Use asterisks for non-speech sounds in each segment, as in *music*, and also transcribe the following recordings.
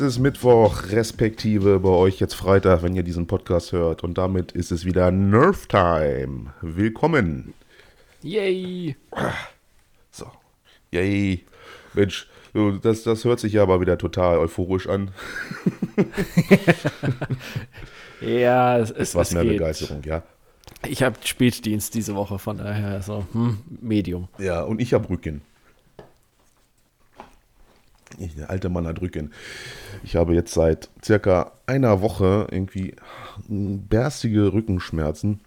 Es ist Mittwoch, respektive bei euch jetzt Freitag, wenn ihr diesen Podcast hört. Und damit ist es wieder Nerf Time. Willkommen. Yay! So. Yay. Mensch, das, das hört sich ja aber wieder total euphorisch an. *laughs* ja, es ist was mehr geht. Begeisterung, ja. Ich habe Spätdienst diese Woche, von daher so hm, Medium. Ja, und ich habe Rücken. Ich, der alte Mann hat Rücken. Ich habe jetzt seit circa einer Woche irgendwie berstige Rückenschmerzen.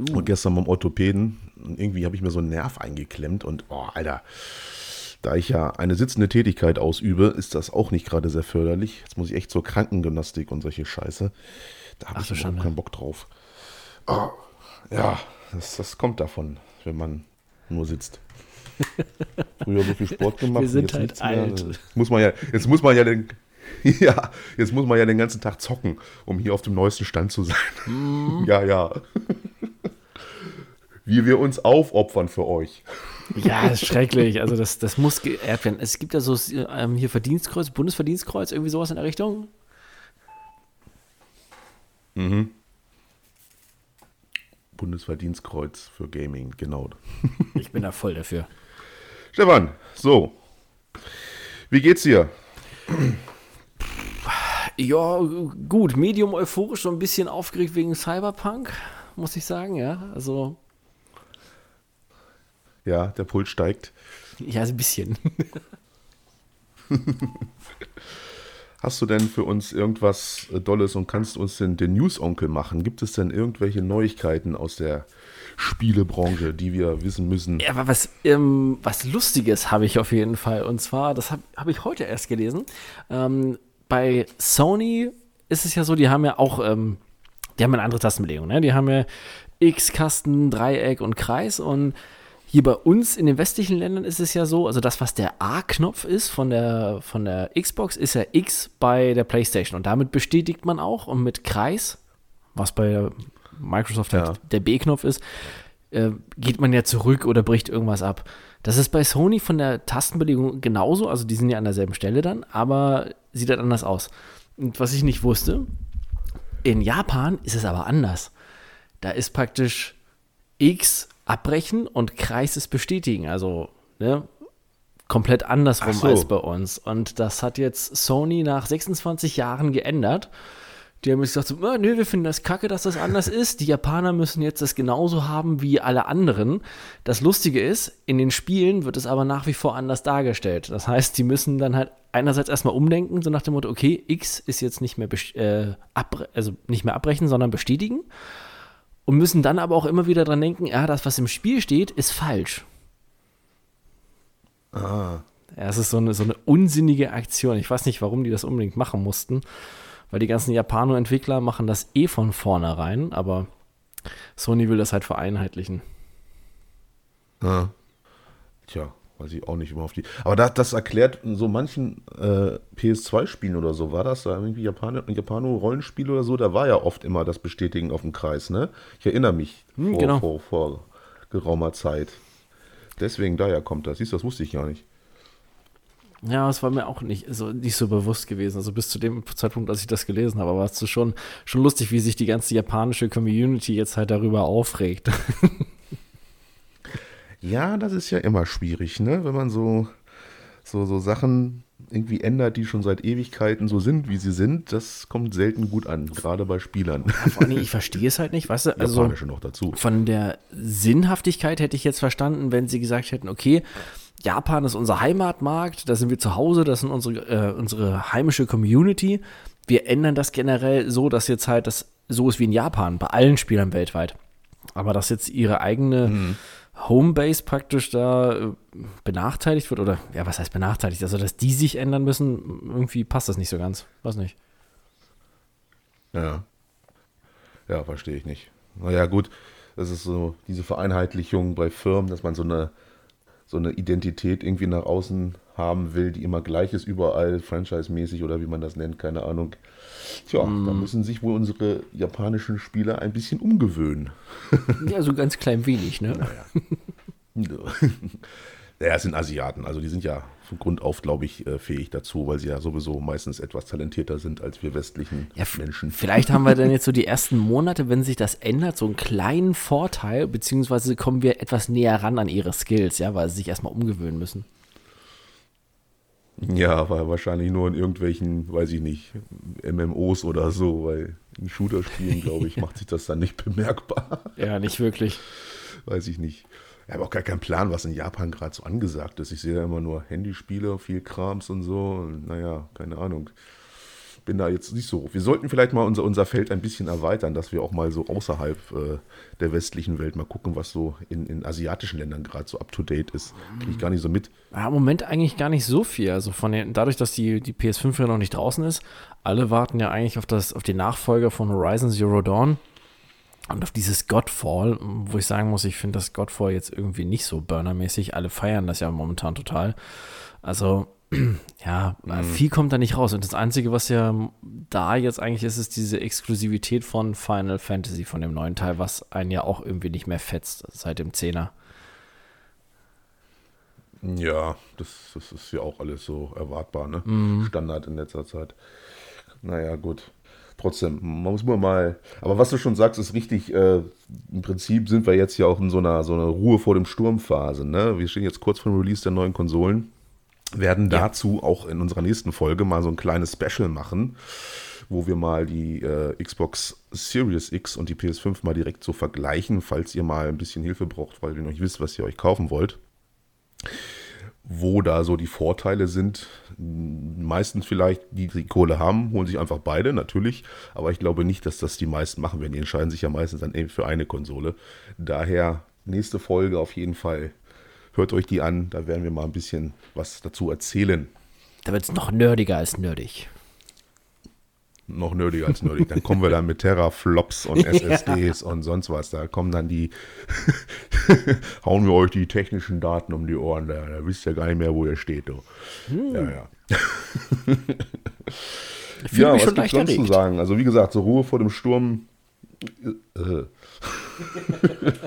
Uh. Und gestern beim Orthopäden, irgendwie habe ich mir so einen Nerv eingeklemmt und, oh, Alter, da ich ja eine sitzende Tätigkeit ausübe, ist das auch nicht gerade sehr förderlich. Jetzt muss ich echt zur Krankengymnastik und solche Scheiße. Da habe ich überhaupt keinen Bock drauf. Oh, ja, das, das kommt davon, wenn man nur sitzt. Früher so viel Sport gemacht. Wir sind halt alt. Jetzt muss man ja, jetzt muss man ja den, *laughs* ja, jetzt muss man ja den ganzen Tag zocken, um hier auf dem neuesten Stand zu sein. Mm. *laughs* Ja, ja. Wie wir uns aufopfern für euch. Ja, ist schrecklich. Also das, das muss geehrt werden. Es gibt ja so ähm, hier Verdienstkreuz, Bundesverdienstkreuz, irgendwie sowas in der Richtung. Mhm. Bundesverdienstkreuz für Gaming, genau. Ich bin da voll dafür. Stefan, so. Wie geht's dir? Ja, gut. Medium euphorisch, so ein bisschen aufgeregt wegen Cyberpunk, muss ich sagen, ja. Also. Ja, der Puls steigt. Ja, ein bisschen. *laughs* Hast du denn für uns irgendwas äh, Dolles und kannst uns denn den News-Onkel machen? Gibt es denn irgendwelche Neuigkeiten aus der Spielebranche, die wir wissen müssen? Ja, aber was, ähm, was Lustiges habe ich auf jeden Fall. Und zwar, das habe hab ich heute erst gelesen. Ähm, bei Sony ist es ja so, die haben ja auch, ähm, die haben eine andere Tastenbelegung. Ne? Die haben ja X-Kasten, Dreieck und Kreis und hier bei uns in den westlichen Ländern ist es ja so, also das, was der A-Knopf ist von der, von der Xbox, ist ja X bei der PlayStation. Und damit bestätigt man auch. Und mit Kreis, was bei Microsoft halt ja. halt der B-Knopf ist, äh, geht man ja zurück oder bricht irgendwas ab. Das ist bei Sony von der Tastenbelegung genauso, also die sind ja an derselben Stelle dann, aber sieht halt anders aus. Und was ich nicht wusste, in Japan ist es aber anders. Da ist praktisch X abbrechen und Kreis ist bestätigen. Also, ne? Komplett andersrum so. als bei uns. Und das hat jetzt Sony nach 26 Jahren geändert. Die haben gesagt, so, ah, nö, wir finden das kacke, dass das anders ist. Die Japaner müssen jetzt das genauso haben wie alle anderen. Das Lustige ist, in den Spielen wird es aber nach wie vor anders dargestellt. Das heißt, die müssen dann halt einerseits erstmal umdenken, so nach dem Motto, okay, X ist jetzt nicht mehr, äh, also nicht mehr abbrechen, sondern bestätigen und müssen dann aber auch immer wieder dran denken, ja, das, was im Spiel steht, ist falsch. Ah. Ja, es ist so eine, so eine unsinnige Aktion. Ich weiß nicht, warum die das unbedingt machen mussten, weil die ganzen Japano-Entwickler machen das eh von vornherein, aber Sony will das halt vereinheitlichen. Ah. Tja, Weiß ich auch nicht immer auf die. Aber das, das erklärt so manchen äh, PS2-Spielen oder so, war das da irgendwie Japan Japano-Rollenspiel oder so, da war ja oft immer das Bestätigen auf dem Kreis, ne? Ich erinnere mich hm, vor, genau. vor, vor geraumer Zeit. Deswegen daher kommt das. Siehst du, das wusste ich gar nicht. Ja, es war mir auch nicht so, nicht so bewusst gewesen. Also bis zu dem Zeitpunkt, als ich das gelesen habe, war es schon, schon lustig, wie sich die ganze japanische Community jetzt halt darüber aufregt. *laughs* Ja, das ist ja immer schwierig, ne? Wenn man so, so, so Sachen irgendwie ändert, die schon seit Ewigkeiten so sind, wie sie sind, das kommt selten gut an, gerade bei Spielern. Allem, ich verstehe es halt nicht, weißt du, *laughs* also noch dazu. von der Sinnhaftigkeit hätte ich jetzt verstanden, wenn sie gesagt hätten, okay, Japan ist unser Heimatmarkt, da sind wir zu Hause, das sind unsere, äh, unsere heimische Community. Wir ändern das generell so, dass jetzt halt das so ist wie in Japan, bei allen Spielern weltweit. Aber dass jetzt ihre eigene mhm Homebase praktisch da äh, benachteiligt wird oder ja, was heißt benachteiligt? Also, dass die sich ändern müssen, irgendwie passt das nicht so ganz. Weiß nicht. Ja. Ja, verstehe ich nicht. Naja, gut, das ist so diese Vereinheitlichung bei Firmen, dass man so eine, so eine Identität irgendwie nach außen haben will, die immer gleich ist, überall, franchise-mäßig oder wie man das nennt, keine Ahnung. Tja, mm. da müssen sich wohl unsere japanischen Spieler ein bisschen umgewöhnen. *laughs* Ja, so ganz klein wenig, ne? Naja. *laughs* Naja, es sind Asiaten, also die sind ja von Grund auf, glaube ich, äh, fähig dazu, weil sie ja sowieso meistens etwas talentierter sind als wir westlichen Ja, Menschen. Vielleicht haben wir dann jetzt so die *laughs* ersten Monate, wenn sich das ändert, so einen kleinen Vorteil, beziehungsweise kommen wir etwas näher ran an ihre Skills, ja, weil sie sich erstmal umgewöhnen müssen. Ja, aber wahrscheinlich nur in irgendwelchen, weiß ich nicht, MMOs oder so, weil in Shooter-Spielen, glaube ich, *laughs* macht sich das dann nicht bemerkbar. Ja, nicht wirklich. weiß ich nicht. Ich habe auch gar keinen Plan, was in Japan gerade so angesagt ist. Ich sehe ja immer nur Handyspiele, viel Krams und so. Und naja, keine Ahnung. Bin da jetzt nicht so. Wir sollten vielleicht mal unser, unser Feld ein bisschen erweitern, dass wir auch mal so außerhalb äh, der westlichen Welt mal gucken, was so in, in asiatischen Ländern gerade so up to date ist. Kriege ich gar nicht so mit. Ja, Im Moment eigentlich gar nicht so viel. Also von den, dadurch, dass die, die PS5 ja noch nicht draußen ist, alle warten ja eigentlich auf, das, auf den Nachfolger von Horizon Zero Dawn und auf dieses Godfall, wo ich sagen muss, ich finde das Godfall jetzt irgendwie nicht so burnermäßig. Alle feiern das ja momentan total. Also, *clears throat* ja, viel kommt da nicht raus. Und das Einzige, was ja da jetzt eigentlich ist, ist diese Exklusivität von Final Fantasy, von dem neuen Teil, was einen ja auch irgendwie nicht mehr fetzt seit dem Zehner. Ja, das, das ist ja auch alles so erwartbar, ne? Standard in letzter Zeit. Naja, gut. Trotzdem, man muss nur mal. Aber was du schon sagst, ist richtig. Äh, Im Prinzip sind wir jetzt ja auch in so einer, so einer Ruhe vor dem Sturmphase. Ne? Wir stehen jetzt kurz vor dem Release der neuen Konsolen. Werden dazu auch in unserer nächsten Folge mal so ein kleines Special machen, wo wir mal die äh, Xbox Series X und die PS5 mal direkt so vergleichen, falls ihr mal ein bisschen Hilfe braucht, weil ihr noch nicht wisst, was ihr euch kaufen wollt wo da so die Vorteile sind. Meistens vielleicht, die die Kohle haben, holen sich einfach beide, natürlich. Aber ich glaube nicht, dass das die meisten machen werden. Die entscheiden sich ja meistens dann eben für eine Konsole. Daher nächste Folge auf jeden Fall. Hört euch die an, da werden wir mal ein bisschen was dazu erzählen. Da wird es noch nerdiger als nerdig. Noch nerdiger als nerdig. Dann kommen wir dann mit Terraflops und *laughs* SSDs und sonst was. Da kommen dann die, *laughs* hauen wir euch die technischen Daten um die Ohren. Da, da wisst ihr gar nicht mehr, wo ihr steht. Du. Ja, ja. Ich fühle mich schon gibt's sonst zu erregt. sagen? Also wie gesagt, so Ruhe vor dem Sturm. äh,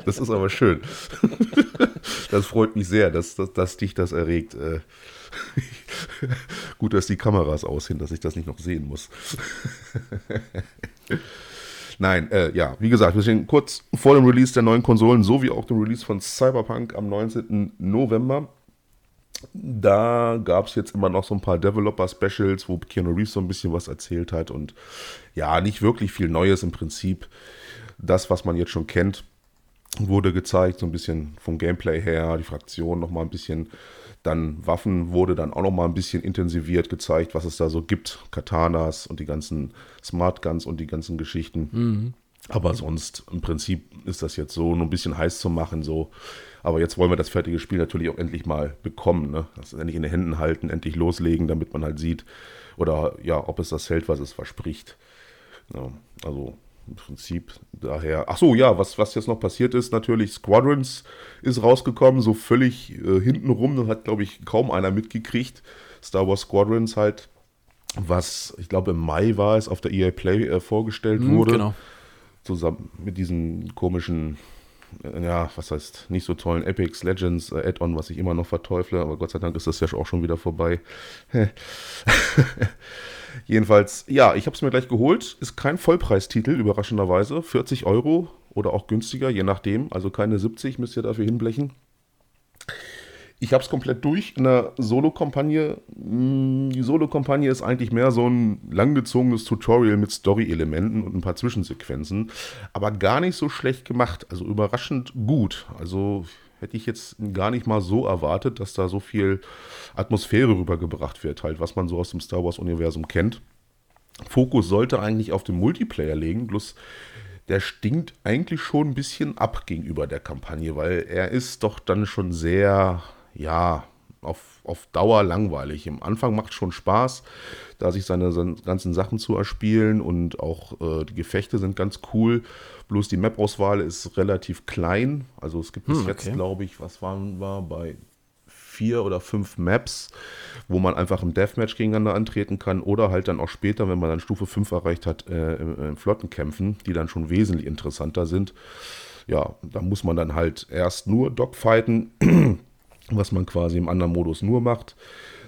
Das ist aber schön. Das freut mich sehr, dass, dass, dass dich das erregt. Äh, Gut, dass die Kameras aus sind, dass ich das nicht noch sehen muss. Nein, äh, ja, wie gesagt, wir stehen kurz vor dem Release der neuen Konsolen, so wie auch dem Release von Cyberpunk am 19. November. Da gab es jetzt immer noch so ein paar Developer-Specials, wo Keanu Reeves so ein bisschen was erzählt hat und ja, nicht wirklich viel Neues im Prinzip. Das, was man jetzt schon kennt, wurde gezeigt, so ein bisschen vom Gameplay her, die Fraktion noch mal ein bisschen. Dann Waffen wurde dann auch noch mal ein bisschen intensiviert gezeigt, was es da so gibt. Katanas und die ganzen Smart Guns und die ganzen Geschichten. Aber sonst, im Prinzip ist das jetzt so, nur ein bisschen heiß zu machen, so. Aber jetzt wollen wir das fertige Spiel natürlich auch endlich mal bekommen, ne? Das endlich in den Händen halten, endlich loslegen, damit man halt sieht, oder ja, ob es das hält, was es verspricht. Ja, also im Prinzip daher. Ach so, ja, was, was jetzt noch passiert ist, natürlich Squadrons ist rausgekommen, so völlig äh, hintenrum, das hat, glaube ich, kaum einer mitgekriegt. Star Wars Squadrons halt, was, ich glaube, im Mai war es, auf der EA Play äh, vorgestellt Hm, wurde Genau. zusammen mit diesem komischen, äh, ja, was heißt, nicht so tollen Epics Legends äh, Add-on, was ich immer noch verteufle, aber Gott sei Dank ist das ja auch schon wieder vorbei. *laughs* *laughs* Jedenfalls, ja, ich habe es mir gleich geholt. Ist kein Vollpreistitel, überraschenderweise. 40 Euro oder auch günstiger, je nachdem. Also keine 70 müsst ihr dafür hinblechen. Ich habe es komplett durch in der Solo-Kampagne. Mm, Die Solo-Kampagne ist eigentlich mehr so ein langgezogenes Tutorial mit Story-Elementen und ein paar Zwischensequenzen, aber gar nicht so schlecht gemacht. Also überraschend gut. Also hätte ich jetzt gar nicht mal so erwartet, dass da so viel Atmosphäre rübergebracht wird, halt, was man so aus dem Star Wars-Universum kennt. Fokus sollte eigentlich auf dem Multiplayer legen, bloß der stinkt eigentlich schon ein bisschen ab gegenüber der Kampagne, weil er ist doch dann schon sehr, ja, auf, auf Dauer langweilig. Im Anfang macht schon Spaß, da sich seine, seine ganzen Sachen zu erspielen und auch äh, die Gefechte sind ganz cool. Bloß die Map-Auswahl ist relativ klein. Also es gibt bis Hm, jetzt, okay. glaube ich, was waren wir bei vier oder fünf Maps, wo man einfach im Deathmatch gegeneinander antreten kann oder halt dann auch später, wenn man dann Stufe 5 erreicht hat, äh, im, im Flottenkämpfen, die dann schon wesentlich interessanter sind. Ja, da muss man dann halt erst nur Dogfighten was man quasi im anderen Modus nur macht.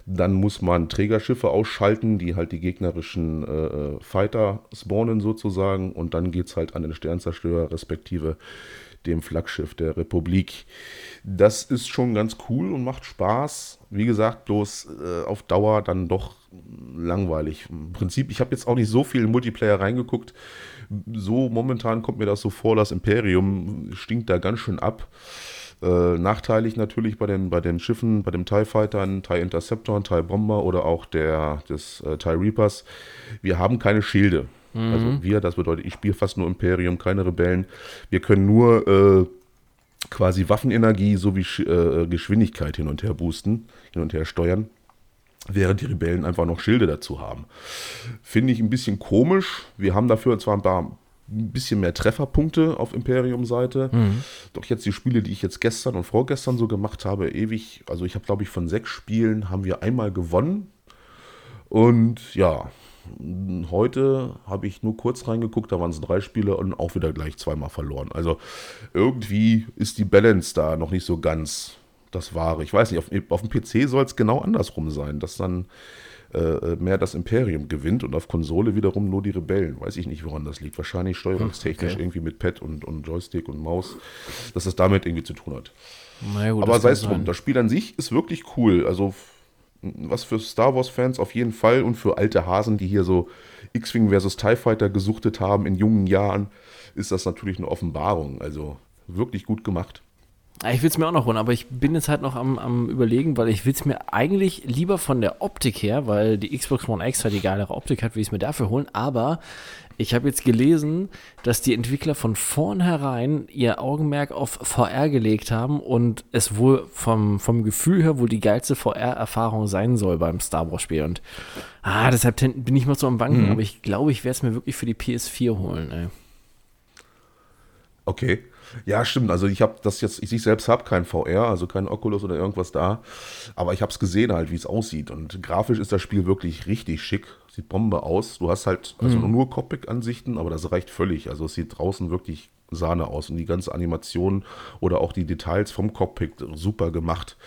Dann muss man Trägerschiffe ausschalten, die halt die gegnerischen äh, äh Fighter spawnen sozusagen. Und dann geht es halt an den Sternzerstörer, respektive dem Flaggschiff der Republik. Das ist schon ganz cool und macht Spaß. Wie gesagt, bloß äh, auf Dauer dann doch langweilig. Im Prinzip, ich habe jetzt auch nicht so viel Multiplayer reingeguckt. So momentan kommt mir das so vor, das Imperium stinkt da ganz schön ab. Äh, nachteilig natürlich bei den, bei den Schiffen, bei dem TIE Fightern, TIE Interceptor, TIE Bomber oder auch der, des äh, TIE Reapers. Wir haben keine Schilde. Mhm. Also wir, das bedeutet, ich spiele fast nur Imperium, keine Rebellen. Wir können nur äh, quasi Waffenenergie sowie äh, Geschwindigkeit hin und her boosten, hin und her steuern während die Rebellen einfach noch Schilde dazu haben. Finde ich ein bisschen komisch. Wir haben dafür zwar ein paar ein bisschen mehr Trefferpunkte auf Imperium-Seite. Mhm. Doch jetzt die Spiele, die ich jetzt gestern und vorgestern so gemacht habe, ewig, also ich habe glaube ich von sechs Spielen haben wir einmal gewonnen. Und ja, heute habe ich nur kurz reingeguckt, da waren es drei Spiele und auch wieder gleich zweimal verloren. Also irgendwie ist die Balance da noch nicht so ganz das Wahre. Ich weiß nicht, auf, auf dem PC soll es genau andersrum sein, dass dann äh, mehr das Imperium gewinnt und auf Konsole wiederum nur die Rebellen. Weiß ich nicht, woran das liegt. Wahrscheinlich steuerungstechnisch okay. irgendwie mit Pad und, und Joystick und Maus, dass das damit irgendwie zu tun hat. Gut, Aber sei es drum, das Spiel an sich ist wirklich cool. Also was für Star Wars-Fans auf jeden Fall und für alte Hasen, die hier so X-Wing versus TIE Fighter gesuchtet haben in jungen Jahren, ist das natürlich eine Offenbarung. Also wirklich gut gemacht. Ich will es mir auch noch holen, aber ich bin jetzt halt noch am, am überlegen, weil ich will es mir eigentlich lieber von der Optik her, weil die Xbox One X halt die geilere Optik hat, will ich es mir dafür holen. Aber ich habe jetzt gelesen, dass die Entwickler von vornherein ihr Augenmerk auf VR gelegt haben und es wohl vom, vom Gefühl her wohl die geilste VR-Erfahrung sein soll beim Star Wars-Spiel. Und ah, deshalb bin ich mal so am Banken, mhm. aber ich glaube, ich werde es mir wirklich für die PS4 holen. Ey. Okay. Ja, stimmt. Also ich habe das jetzt, ich, selbst habe kein VR, also kein Oculus oder irgendwas da, aber ich habe es gesehen halt, wie es aussieht. Und grafisch ist das Spiel wirklich richtig schick. Sieht Bombe aus. Du hast halt also mhm. nur Cockpit-Ansichten, aber das reicht völlig. Also es sieht draußen wirklich Sahne aus und die ganze Animation oder auch die Details vom Cockpit super gemacht.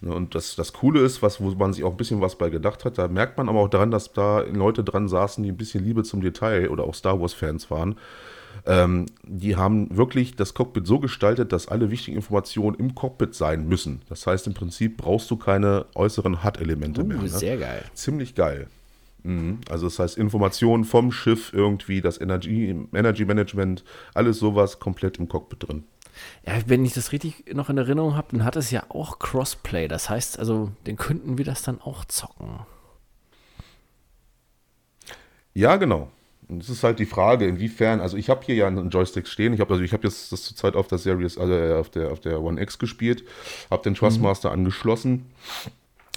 Ne, und das, das Coole ist, was, wo man sich auch ein bisschen was bei gedacht hat, da merkt man aber auch daran, dass da Leute dran saßen, die ein bisschen Liebe zum Detail oder auch Star Wars-Fans waren ähm, die haben wirklich das Cockpit so gestaltet, dass alle wichtigen Informationen im Cockpit sein müssen. Das heißt, im Prinzip brauchst du keine äußeren HUD-Elemente uh, mehr. Ne? Sehr geil. Ziemlich geil. Mhm. Also das heißt, Informationen vom Schiff irgendwie, das Energy, Energy Management, alles sowas komplett im Cockpit drin. Ja, wenn ich das richtig noch in Erinnerung habe, dann hat es ja auch Crossplay. Das heißt, also, den könnten wir das dann auch zocken. Ja, genau. Und es ist halt die Frage, inwiefern, also ich habe hier ja einen Joystick stehen, ich habe also ich habe jetzt das zurzeit auf der Series, also äh, auf der auf der One X gespielt, habe den Trustmaster mhm. angeschlossen,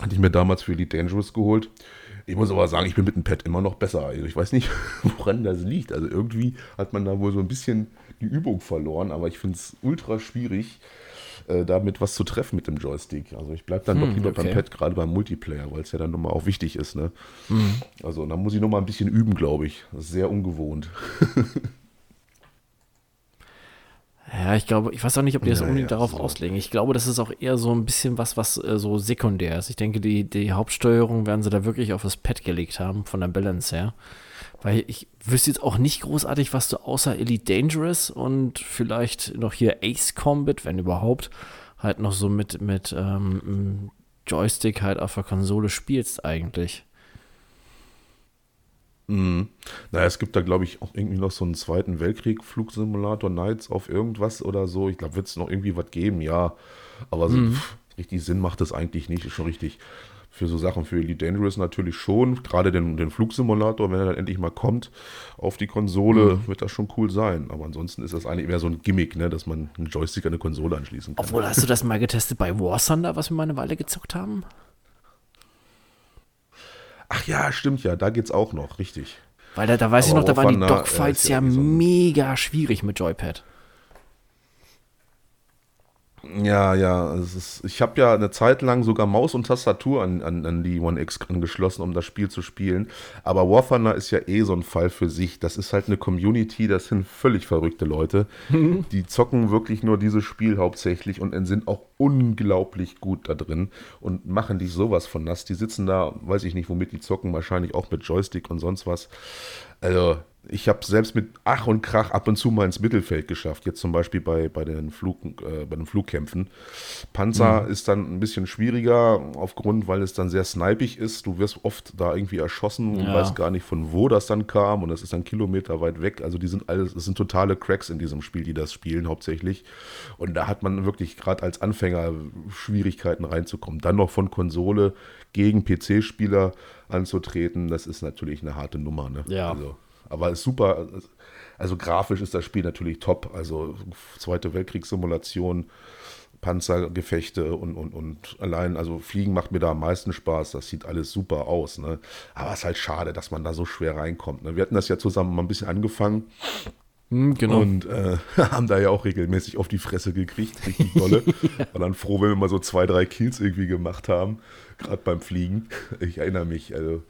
hatte ich mir damals für Elite Dangerous geholt. Ich muss aber sagen, ich bin mit dem Pad immer noch besser. Also ich weiß nicht, *laughs* woran das liegt. Also irgendwie hat man da wohl so ein bisschen die Übung verloren, aber ich finde es ultra schwierig, äh, damit was zu treffen mit dem Joystick. Also ich bleibe dann hm, doch lieber okay. beim Pad, gerade beim Multiplayer, weil es ja dann nochmal auch wichtig ist. Ne? Hm. Also da muss ich nochmal ein bisschen üben, glaube ich. Das ist sehr ungewohnt. *laughs* Ja, ich glaube, ich weiß auch nicht, ob die das ja, unbedingt ja, darauf so. auslegen. Ich glaube, das ist auch eher so ein bisschen was, was äh, so sekundär ist. Ich denke, die, die Hauptsteuerung werden sie da wirklich auf das Pad gelegt haben, von der Balance her. Weil ich wüsste jetzt auch nicht großartig, was du außer Elite Dangerous und vielleicht noch hier Ace Combat, wenn überhaupt, halt noch so mit, mit ähm, Joystick halt auf der Konsole spielst eigentlich. Mhm. Naja, es gibt da, glaube ich, auch irgendwie noch so einen Zweiten Weltkrieg-Flugsimulator Nights auf irgendwas oder so. Ich glaube, wird es noch irgendwie was geben, ja. Aber so, mhm. pff, richtig Sinn macht das eigentlich nicht, ist schon richtig für so Sachen für Elite Dangerous natürlich schon. Gerade den, den Flugsimulator, wenn er dann endlich mal kommt auf die Konsole, mhm. wird das schon cool sein. Aber ansonsten ist das eigentlich mehr so ein Gimmick, ne, dass man einen Joystick an eine Konsole anschließen kann. Obwohl, hast du das mal getestet bei War Thunder, was wir mal eine Weile gezockt haben? Ach ja, stimmt ja, da geht's auch noch, richtig. Weil da, da weiß Aber ich noch, da waren die Dogfights äh, ja, ja so mega schwierig mit Joypad. Ja, ja. Ist, ich habe ja eine Zeit lang sogar Maus und Tastatur an, an, an die One X angeschlossen, um das Spiel zu spielen. Aber War Thunder ist ja eh so ein Fall für sich. Das ist halt eine Community, das sind völlig verrückte Leute. die zocken wirklich nur dieses Spiel hauptsächlich und sind auch unglaublich gut da drin und machen die sowas von nass. Die sitzen da, weiß ich nicht, womit die zocken, wahrscheinlich auch mit Joystick und sonst was. Also, ich habe selbst mit Ach und Krach ab und zu mal ins Mittelfeld geschafft. Jetzt zum Beispiel bei, bei, den, Flug, äh, bei den Flugkämpfen. Panzer mhm. ist dann ein bisschen schwieriger, aufgrund, weil es dann sehr snipig ist. Du wirst oft da irgendwie erschossen und ja. weißt gar nicht, von wo das dann kam. Und das ist dann Kilometer weit weg. Also die sind alles, es sind totale Cracks in diesem Spiel, die das spielen hauptsächlich. Und da hat man wirklich gerade als Anfänger Schwierigkeiten reinzukommen. Dann noch von Konsole gegen PC-Spieler anzutreten, das ist natürlich eine harte Nummer. Ne? Ja. Also, aber ist super. Also grafisch ist das Spiel natürlich top. Also Zweite Weltkriegssimulation, Panzergefechte und, und, und allein, also Fliegen macht mir da am meisten Spaß. Das sieht alles super aus. Ne? Aber es ist halt schade, dass man da so schwer reinkommt. Ne? Wir hatten das ja zusammen mal ein bisschen angefangen. Hm, genau. Und äh, *laughs* haben da ja auch regelmäßig auf die Fresse gekriegt, richtig dolle. *laughs* War dann froh, wenn wir mal so zwei, drei Kills irgendwie gemacht haben, gerade beim Fliegen. Ich erinnere mich, also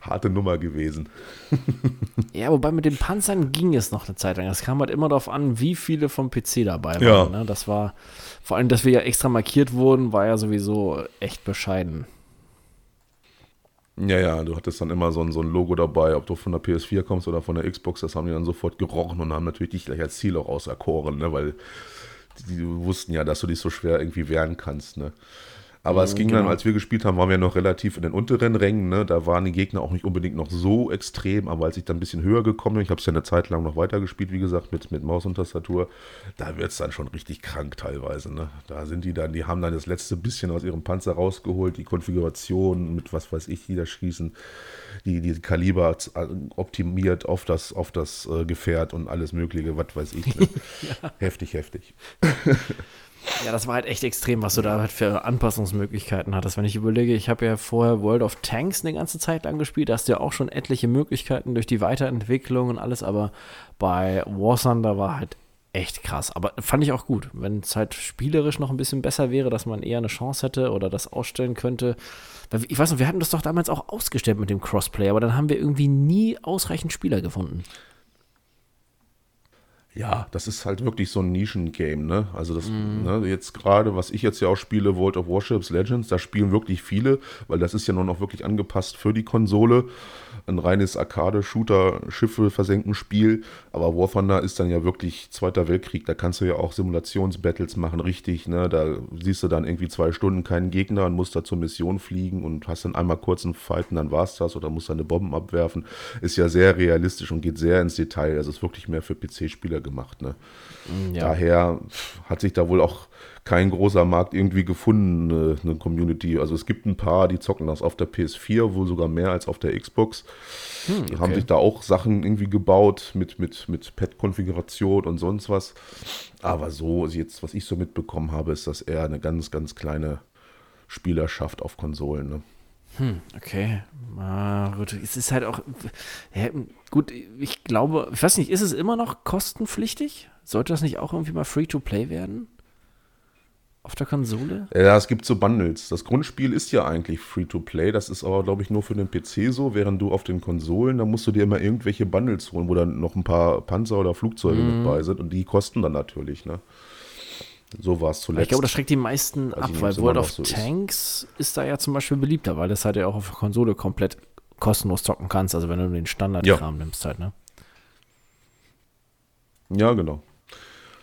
harte Nummer gewesen. *laughs* ja, wobei mit den Panzern ging es noch eine Zeit lang. Es kam halt immer darauf an, wie viele vom PC dabei waren. Ja. Ne? Das war, vor allem, dass wir ja extra markiert wurden, war ja sowieso echt bescheiden. Ja, ja, du hattest dann immer so ein, so ein Logo dabei, ob du von der PS4 kommst oder von der Xbox, das haben die dann sofort gerochen und haben natürlich dich gleich als Ziel auch auserkoren, ne? weil die, die wussten ja, dass du dich so schwer irgendwie wehren kannst. Ne? Aber es ging genau. dann, als wir gespielt haben, waren wir noch relativ in den unteren Rängen. Ne? Da waren die Gegner auch nicht unbedingt noch so extrem, aber als ich dann ein bisschen höher gekommen bin, ich habe es ja eine Zeit lang noch weitergespielt, wie gesagt, mit, mit Maus und Tastatur, da wird es dann schon richtig krank teilweise. Ne? Da sind die dann, die haben dann das letzte bisschen aus ihrem Panzer rausgeholt, die Konfiguration mit was weiß ich, die da schießen, die, die Kaliber optimiert auf das, auf das äh, Gefährt und alles Mögliche, was weiß ich. Ne? ja. *laughs* Heftig, heftig. *laughs* Ja, das war halt echt extrem, was du da halt für Anpassungsmöglichkeiten hattest. Wenn ich überlege, ich habe ja vorher World of Tanks eine ganze Zeit lang gespielt, da hast du ja auch schon etliche Möglichkeiten durch die Weiterentwicklung und alles, aber bei War Thunder war halt echt krass. Aber fand ich auch gut, wenn es halt spielerisch noch ein bisschen besser wäre, dass man eher eine Chance hätte oder das ausstellen könnte. Ich weiß noch, wir hatten das doch damals auch ausgestellt mit dem Crossplay, aber dann haben wir irgendwie nie ausreichend Spieler gefunden. Ja, das ist halt wirklich so ein Nischen-Game, ne? Also das, mm. ne, jetzt gerade, was ich jetzt ja auch spiele, World of Warships Legends, da spielen wirklich viele, weil das ist ja nur noch wirklich angepasst für die Konsole. Ein reines Arcade-Shooter, Schiffe versenken Spiel. Aber War Thunder ist dann ja wirklich Zweiter Weltkrieg, da kannst du ja auch Simulationsbattles machen, richtig, ne? Da siehst du dann irgendwie zwei Stunden keinen Gegner und musst da zur Mission fliegen und hast dann einmal kurz einen Fight und dann war's das oder musst deine Bomben abwerfen. Ist ja sehr realistisch und geht sehr ins Detail. Also ist wirklich mehr für PC-Spieler gemacht. Ne? Mm, ja. Daher hat sich da wohl auch kein großer Markt irgendwie gefunden, eine, eine, Community. Also es gibt ein paar, die zocken das auf der PS4, wohl sogar mehr als auf der Xbox. Hm, okay. Haben sich da auch Sachen irgendwie gebaut mit, mit, mit Pad-Konfiguration und sonst was. Aber so, jetzt, was ich so mitbekommen habe, ist das eher eine ganz, ganz kleine Spielerschaft auf Konsolen. Ne? Hm, okay. Ah, gut. Es ist halt auch. Ja, gut, ich glaube, ich weiß nicht, ist es immer noch kostenpflichtig? Sollte das nicht auch irgendwie mal Free-to-Play werden? Auf der Konsole? Ja, es gibt so Bundles. Das Grundspiel ist ja eigentlich Free-to-Play. Das ist aber, glaube ich, nur für den PC so. Während du auf den Konsolen, da musst du dir immer irgendwelche Bundles holen, wo dann noch ein paar Panzer oder Flugzeuge mhm. mit bei sind. Und die kosten dann natürlich, ne? So war es zuletzt. Ich glaube, das schreckt die meisten ab, weil World of so Tanks ist. ist. da ja zum Beispiel beliebter, weil das halt ja auch auf der Konsole komplett kostenlos zocken kannst. Also wenn du den Standardkram ja. nimmst halt, ne? Ja, genau.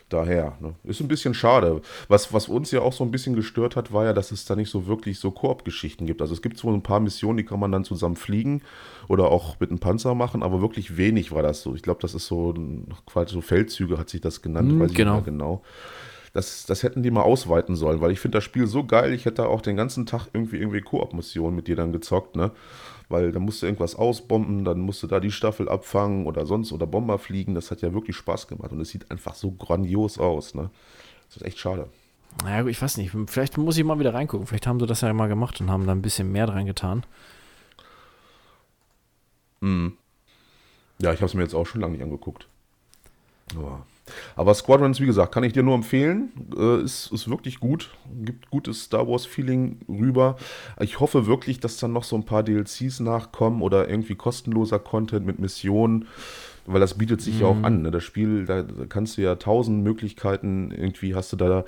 Daher, ne? Ist ein bisschen schade. Was, was uns ja auch so ein bisschen gestört hat, war ja, dass es da nicht so wirklich so Koop-Geschichten gibt. Also es gibt so ein paar Missionen, die kann man dann zusammen fliegen oder auch mit einem Panzer machen, aber wirklich wenig war das so. Ich glaube, das ist so quasi so Feldzüge, hat sich das genannt, mm, weiß genau. genau. Das, das hätten die mal ausweiten sollen, weil ich finde das Spiel so geil, ich hätte auch den ganzen Tag irgendwie irgendwie Koop-Missionen mit dir dann gezockt, ne? Weil da musst du irgendwas ausbomben, dann musst du da die Staffel abfangen oder sonst oder Bomber fliegen. Das hat ja wirklich Spaß gemacht und es sieht einfach so grandios aus, ne? Das ist echt schade. Naja, ich weiß nicht. Vielleicht muss ich mal wieder reingucken. Vielleicht haben sie das ja mal gemacht und haben da ein bisschen mehr dran getan. Mhm. Ja, ich habe es mir jetzt auch schon lange nicht angeguckt. Aber Aber Squadrons, wie gesagt, kann ich dir nur empfehlen. Äh, ist, ist wirklich gut. Gibt gutes Star Wars-Feeling rüber. Ich hoffe wirklich, dass dann noch so ein paar DLCs nachkommen oder irgendwie kostenloser Content mit Missionen weil das bietet sich mhm. ja auch mhm. an. Ne? Das Spiel, da kannst du ja tausend Möglichkeiten, irgendwie hast du da,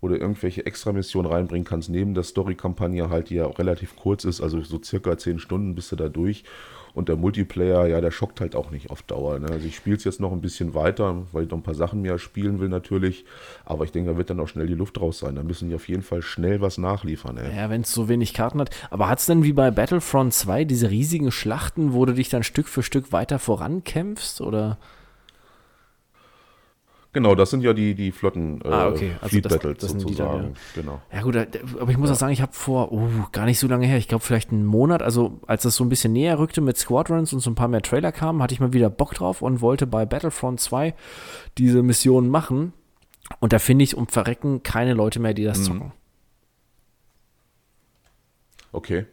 wo du irgendwelche Extra-Missionen reinbringen kannst, neben der Story-Kampagne halt, die ja auch relativ kurz ist, also so circa zehn Stunden bist du da durch. Und der Multiplayer, ja, der schockt halt auch nicht auf Dauer. Ne? Also ich spiele es jetzt noch ein bisschen weiter, weil ich noch ein paar Sachen mehr spielen will natürlich. Aber ich denke, da wird dann auch schnell die Luft raus sein. Da müssen die auf jeden Fall schnell was nachliefern. Ey. Ja, wenn es so wenig Karten hat. Aber hat es denn wie bei Battlefront 2 diese riesigen Schlachten, wo du dich dann Stück für Stück weiter vorankämpfst? Oder? Genau, das sind ja die, die Flotten äh, ah, okay. also Fleet das, Battles das sozusagen. Dann, ja. Genau. Ja gut, aber ich muss ja. auch sagen, ich habe vor oh, gar nicht so lange her, ich glaube vielleicht einen Monat, also als das so ein bisschen näher rückte mit Squadrons und so ein paar mehr Trailer kamen, hatte ich mal wieder Bock drauf und wollte bei Battlefront 2 diese Mission machen. Und da finde ich um Verrecken keine Leute mehr, die das mhm. zocken. Okay.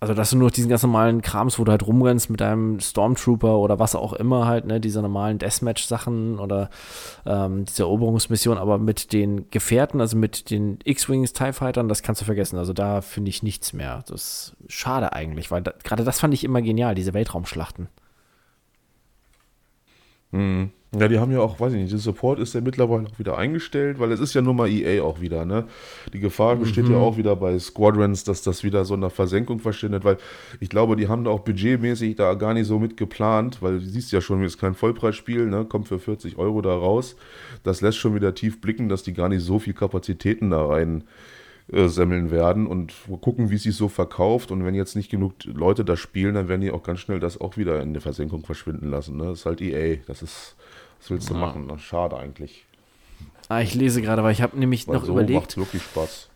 Also, dass du nur diesen ganz normalen Krams, wo du halt rumrennst mit deinem Stormtrooper oder was auch immer halt, ne, diese normalen Deathmatch-Sachen oder ähm, diese Eroberungsmission, aber mit den Gefährten, also mit den X-Wings, TIE Fightern, das kannst du vergessen. Also da finde ich nichts mehr. Das ist schade eigentlich, weil da, gerade das fand ich immer genial, diese Weltraumschlachten. Mhm. Ja, die haben ja auch, weiß ich nicht, der Support ist ja mittlerweile auch wieder eingestellt, weil es ist ja nur mal EA auch wieder, ne? Die Gefahr besteht mhm. ja auch wieder bei Squadrons, dass das wieder so eine Versenkung verschwindet, weil ich glaube, die haben da auch budgetmäßig da gar nicht so mit geplant, weil du siehst ja schon, es ist kein Vollpreisspiel, ne? Kommt für 40 Euro da raus. Das lässt schon wieder tief blicken, dass die gar nicht so viel Kapazitäten da rein äh, semmeln werden und gucken, wie es sich so verkauft. Und wenn jetzt nicht genug Leute das spielen, dann werden die auch ganz schnell das auch wieder in der Versenkung verschwinden lassen. Ne? Das ist halt EA. Das ist was willst du ja. machen? Ne? Schade eigentlich. Ah, ich lese gerade, weil ich habe nämlich weil noch so überlegt. Macht's wirklich Spaß.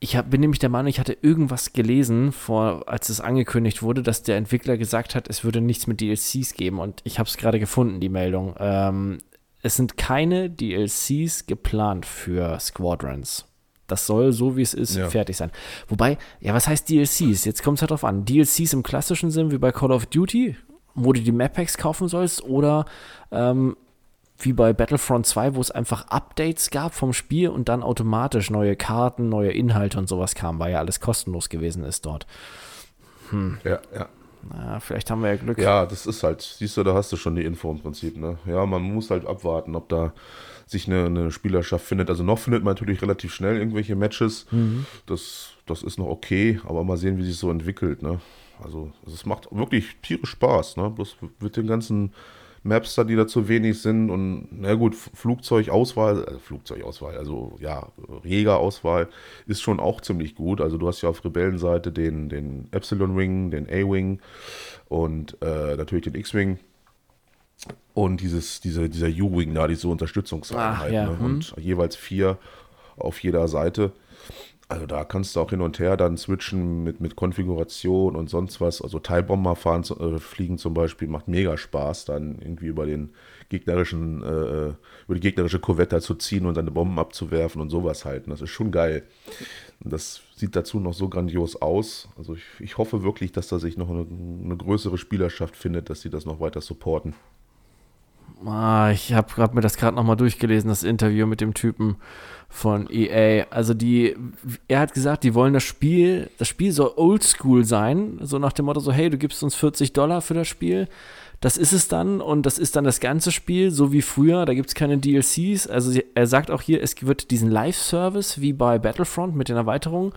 Ich hab, bin nämlich der Meinung, ich hatte irgendwas gelesen, vor, als es angekündigt wurde, dass der Entwickler gesagt hat, es würde nichts mit DLCs geben. Und ich habe es gerade gefunden, die Meldung. Ähm, es sind keine DLCs geplant für Squadrons. Das soll, so wie es ist, ja. fertig sein. Wobei, ja, was heißt DLCs? Jetzt kommt es halt drauf an. DLCs im klassischen Sinn, wie bei Call of Duty, wo du die Map Packs kaufen sollst, oder ähm, wie bei Battlefront 2, wo es einfach Updates gab vom Spiel und dann automatisch neue Karten, neue Inhalte und sowas kamen, weil ja alles kostenlos gewesen ist dort. Hm. Ja, ja. Na, vielleicht haben wir ja Glück. Ja, das ist halt, siehst du, da hast du schon die Info im Prinzip, ne? Ja, man muss halt abwarten, ob da sich eine, eine Spielerschaft findet. Also noch findet man natürlich relativ schnell irgendwelche Matches. Mhm. Das, das ist noch okay, aber mal sehen, wie sich so entwickelt, ne? Also es macht wirklich tierisch Spaß, ne? Bloß mit den ganzen Maps da, die da zu wenig sind und na gut, Flugzeugauswahl, also Flugzeugauswahl, also ja, Jägerauswahl ist schon auch ziemlich gut. Also du hast ja auf Rebellenseite den, den Epsilon Wing, den A-Wing und äh, natürlich den X-Wing und dieses, diese, dieser U-Wing da, diese Unterstützungseinheit ja. ne? und hm. jeweils vier auf jeder Seite. Also da kannst du auch hin und her dann switchen mit, mit Konfiguration und sonst was. Also Teilbomber fahren, äh, fliegen zum Beispiel macht mega Spaß, dann irgendwie über den gegnerischen, äh, über die gegnerische Korvette zu ziehen und dann Bomben abzuwerfen und sowas halt. Und das ist schon geil. Das sieht dazu noch so grandios aus. Also ich, ich hoffe wirklich, dass da sich noch eine, eine größere Spielerschaft findet, dass sie das noch weiter supporten. Ah, ich habe hab mir das gerade nochmal durchgelesen, das Interview mit dem Typen von EA. Also die, er hat gesagt, die wollen das Spiel, das Spiel soll oldschool sein, so nach dem Motto so, hey, du gibst uns 40 Dollar für das Spiel. Das ist es dann und das ist dann das ganze Spiel, so wie früher, da gibt es keine DLCs. Also er sagt auch hier, es wird diesen Live-Service wie bei Battlefront mit den Erweiterungen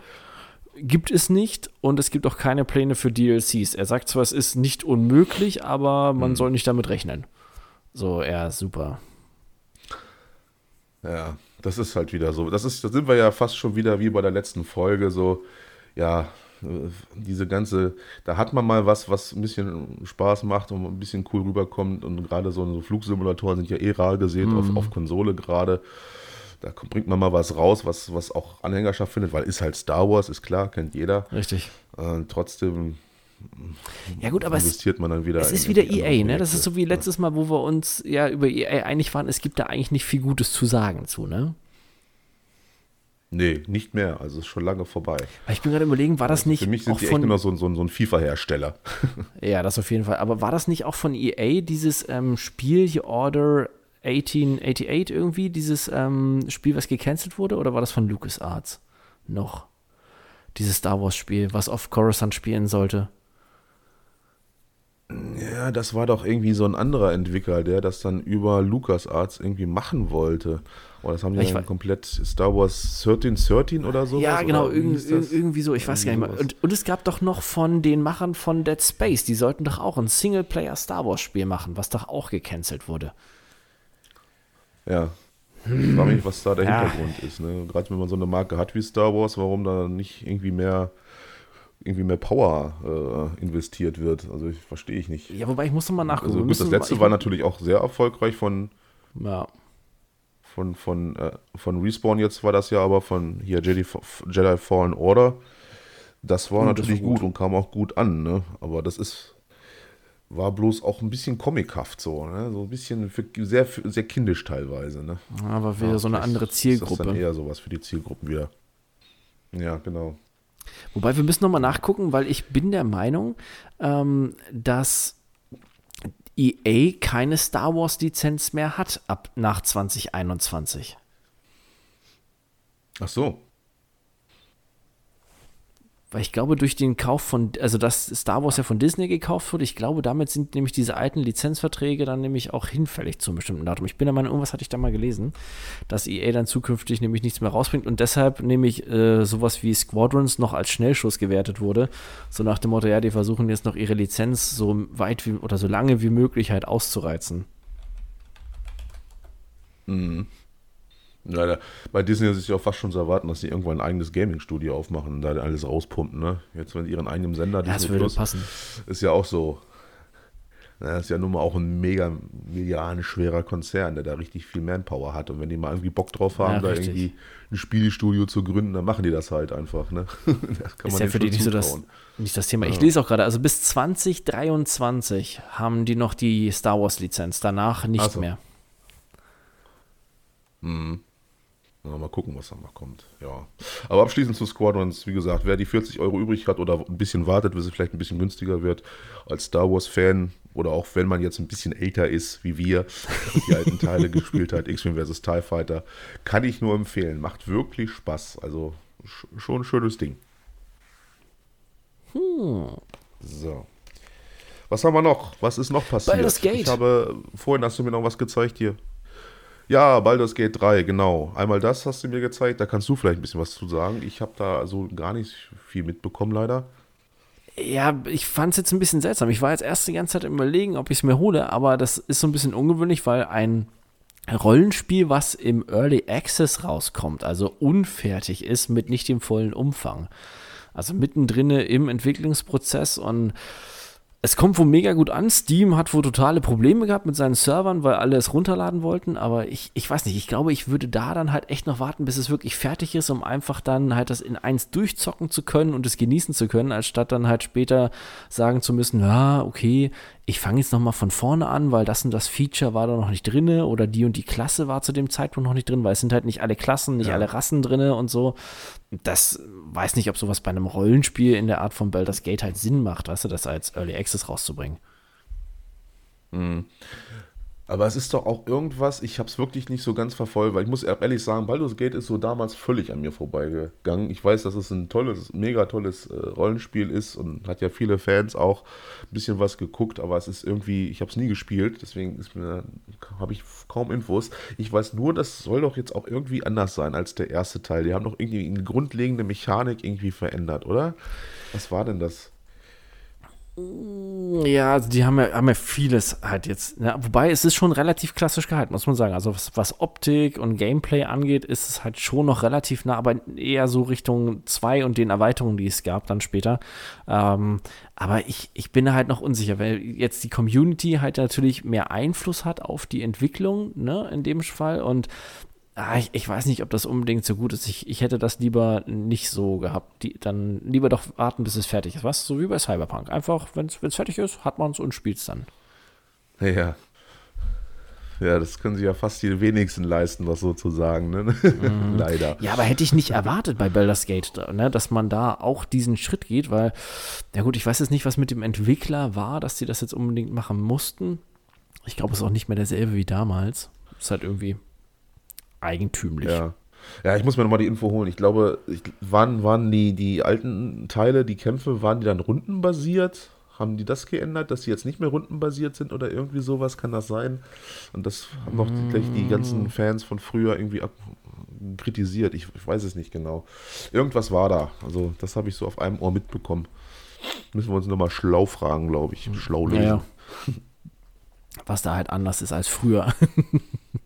gibt es nicht und es gibt auch keine Pläne für DLCs. Er sagt zwar, es ist nicht unmöglich, aber man hm. soll nicht damit rechnen. So, ja, super. Ja, das ist halt wieder so. Das ist, da sind wir ja fast schon wieder wie bei der letzten Folge, so, ja, diese ganze, da hat man mal was, was ein bisschen Spaß macht und ein bisschen cool rüberkommt. Und gerade so, so Flugsimulatoren sind ja eh rar gesehen mhm. auf, auf Konsole gerade. Da bringt man mal was raus, was, was auch Anhängerschaft findet, weil ist halt Star Wars, ist klar, kennt jeder. Richtig. Äh, trotzdem ja gut, aber investiert man dann wieder. Es ist wieder EA, ne? Das ist so wie letztes Mal, wo wir uns ja über EA einig waren, es gibt da eigentlich nicht viel Gutes zu sagen zu, ne? Nee, nicht mehr. Also ist schon lange vorbei. Ich bin gerade überlegen, war das nicht. Für mich sind die von, echt immer so, so, so ein FIFA-Hersteller. *laughs* ja, das auf jeden Fall. Aber war das nicht auch von EA, dieses ähm, Spiel hier Order 1888 irgendwie, dieses ähm, Spiel, was gecancelt wurde, oder war das von LucasArts noch? Dieses Star Wars-Spiel, was auf Coruscant spielen sollte. Ja, das war doch irgendwie so ein anderer Entwickler, der das dann über LucasArts irgendwie machen wollte. Oder das haben die Ich dann komplett Star Wars 1313 oder so. Ja, genau, irgend, irgendwie so, ich weiß gar nicht mehr. Und, und es gab doch noch von den Machern von Dead Space, die sollten doch auch ein Singleplayer Star Wars Spiel machen, was doch auch gecancelt wurde. Ja. Ich frage mich, was da der Ja. Hintergrund ist. Ne? Gerade wenn man so eine Marke hat wie Star Wars, warum da nicht irgendwie mehr, irgendwie mehr Power äh, investiert wird. Also ich verstehe ich nicht. Ja, wobei ich muss noch mal nachgucken. Also gut, das letzte mal- war ich- natürlich auch sehr erfolgreich von, Ja, von, von, äh, von Respawn jetzt war das ja, aber von hier Jedi, Jedi Fallen Order. Das war das natürlich war gut. gut. und kam auch gut an, ne? Aber das ist war bloß auch ein bisschen comichaft so, ne? So ein bisschen für, sehr, sehr kindisch teilweise, ne? aber wieder Ja, so eine andere Ist das dann Zielgruppe. eher sowas für die Zielgruppen wieder. Ja, genau. Wobei wir müssen noch mal nachgucken, weil ich bin der Meinung, ähm, dass EA keine Star Wars Lizenz mehr hat ab nach 2021. Ach so. Weil ich glaube, durch den Kauf von, also dass Star Wars ja von Disney gekauft wurde, ich glaube, damit sind nämlich diese alten Lizenzverträge dann nämlich auch hinfällig zu einem bestimmten Datum. Ich bin der Meinung, irgendwas hatte ich da mal gelesen, dass EA dann zukünftig nämlich nichts mehr rausbringt und deshalb nämlich äh, sowas wie Squadrons noch als Schnellschuss gewertet wurde. So nach dem Motto, ja, die versuchen jetzt noch ihre Lizenz so weit wie oder so lange wie möglich halt auszureizen. Ja, da, bei Disney ist es ja auch fast schon zu erwarten, dass sie irgendwann ein eigenes Gaming-Studio aufmachen und da alles rauspumpen, ne? Jetzt mit ihren eigenen Sender, Ja, das würde Plus, passen. ist ja auch so. Das ist ja nun mal auch ein mega milliardenschwerer Konzern, der da richtig viel Manpower hat. Und wenn die mal irgendwie Bock drauf haben, Ja, da richtig. irgendwie ein Spielestudio zu gründen, dann machen die das halt einfach, ne? *laughs* Das kann Ist ja für die nicht so, das, nicht das Thema. Ich lese auch gerade, also bis 2023 haben die noch die Star Wars Lizenz, danach nicht so. mehr. Ja, mal gucken, was da mal kommt. Ja. Aber abschließend zu Squadrons, wie gesagt, wer die 40 Euro übrig hat oder ein bisschen wartet, bis es vielleicht ein bisschen günstiger wird, als Star Wars-Fan oder auch wenn man jetzt ein bisschen älter ist, wie wir, *laughs* die alten Teile gespielt hat, X-Wing vs. TIE Fighter, kann ich nur empfehlen. Macht wirklich Spaß. Also sch schon ein schönes Ding. So. Was haben wir noch? Was ist noch passiert? Baldur's Gate. Ich habe, vorhin hast du mir noch was gezeigt hier. Ja, Baldur's Gate 3, genau. Einmal das hast du mir gezeigt, da kannst du vielleicht ein bisschen was zu sagen. Ich habe da also gar nicht viel mitbekommen, leider. Ja, ich fand es jetzt ein bisschen seltsam. Ich war jetzt erst die ganze Zeit im Überlegen, ob ich es mir hole, aber das ist so ein bisschen ungewöhnlich, weil ein Rollenspiel, was im Early Access rauskommt, also unfertig ist mit nicht dem vollen Umfang. Also mittendrin im Entwicklungsprozess und es kommt wohl mega gut an. Steam hat wohl totale Probleme gehabt mit seinen Servern, weil alle es runterladen wollten. Aber ich, ich weiß nicht, ich glaube, ich würde da dann halt echt noch warten, bis es wirklich fertig ist, um einfach dann halt das in eins durchzocken zu können und es genießen zu können, als statt dann halt später sagen zu müssen, ja, okay, ich fange jetzt nochmal von vorne an, weil das und das Feature war da noch nicht drinne oder die und die Klasse war zu dem Zeitpunkt noch nicht drin, weil es sind halt nicht alle Klassen, nicht Ja. alle Rassen drinne und so. Das weiß nicht, ob sowas bei einem Rollenspiel in der Art von Baldur's Gate halt Sinn macht, weißt du, das als Early Access rauszubringen. Aber es ist doch auch irgendwas, ich habe es wirklich nicht so ganz verfolgt, weil ich muss ehrlich sagen, Baldur's Gate ist so damals völlig an mir vorbeigegangen. Ich weiß, dass es ein tolles, mega tolles äh, Rollenspiel ist und hat ja viele Fans auch ein bisschen was geguckt, aber es ist irgendwie, ich habe es nie gespielt, deswegen habe ich kaum Infos. Ich weiß nur, das soll doch jetzt auch irgendwie anders sein als der erste Teil. Die haben doch irgendwie eine grundlegende Mechanik irgendwie verändert, oder? Was war denn das? Ja, also die haben ja, haben ja vieles halt jetzt. Ja, wobei es ist schon relativ klassisch gehalten, muss man sagen. Also was, was Optik und Gameplay angeht, ist es halt schon noch relativ nah, aber eher so Richtung 2 und den Erweiterungen, die es gab dann später. Ähm, aber ich, ich bin halt noch unsicher, weil jetzt die Community halt natürlich mehr Einfluss hat auf die Entwicklung, ne, in dem Fall. Und ah, ich, ich weiß nicht, ob das unbedingt so gut ist. Ich, ich hätte das lieber nicht so gehabt. Die, dann lieber doch warten, bis es fertig ist. Was? So wie bei Cyberpunk. Einfach, wenn es fertig ist, hat man es und spielt es dann. Ja. Ja, das können sich ja fast die wenigsten leisten, was sozusagen, ne? *laughs* Leider. Ja, aber hätte ich nicht erwartet bei Baldur's Gate, ne, dass man da auch diesen Schritt geht, weil, ja gut, ich weiß jetzt nicht, was mit dem Entwickler war, dass sie das jetzt unbedingt machen mussten. Ich glaube, es ist auch nicht mehr derselbe wie damals. Ist halt irgendwie eigentümlich. Ja. Ja, ich muss mir nochmal die Info holen. Ich glaube, ich, waren, waren die, die alten Teile, die Kämpfe, waren die dann rundenbasiert? Haben die das geändert, dass sie jetzt nicht mehr rundenbasiert sind oder irgendwie sowas? Kann das sein? Und das haben noch die, gleich die ganzen Fans von früher irgendwie ab, kritisiert. Ich, ich, weiß es nicht genau. Irgendwas war da. Also, das habe ich so auf einem Ohr mitbekommen. Müssen wir uns nochmal schlau fragen, glaube ich. Schlau lesen. Ja, ja. Was da halt anders ist als früher. *laughs*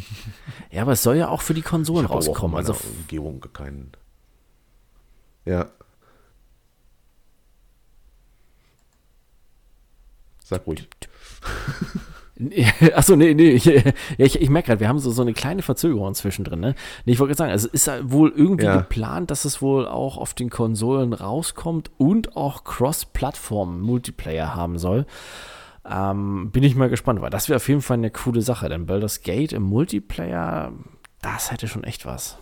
*laughs* ja, aber es soll ja auch für die Konsolen rauskommen. also Umgebung keinen. Ja. Sag ruhig. *laughs* Achso, nee, nee, ich, ich, ich merke gerade, wir haben so, so eine kleine Verzögerung zwischendrin. Ne? Nee, ich wollte gerade sagen, also es ist wohl irgendwie ja. geplant, dass es wohl auch auf den Konsolen rauskommt und auch Cross-Plattform-Multiplayer haben soll. Ähm, bin ich mal gespannt, weil das wäre auf jeden Fall eine coole Sache, denn Baldur's Gate im Multiplayer, das hätte schon echt was.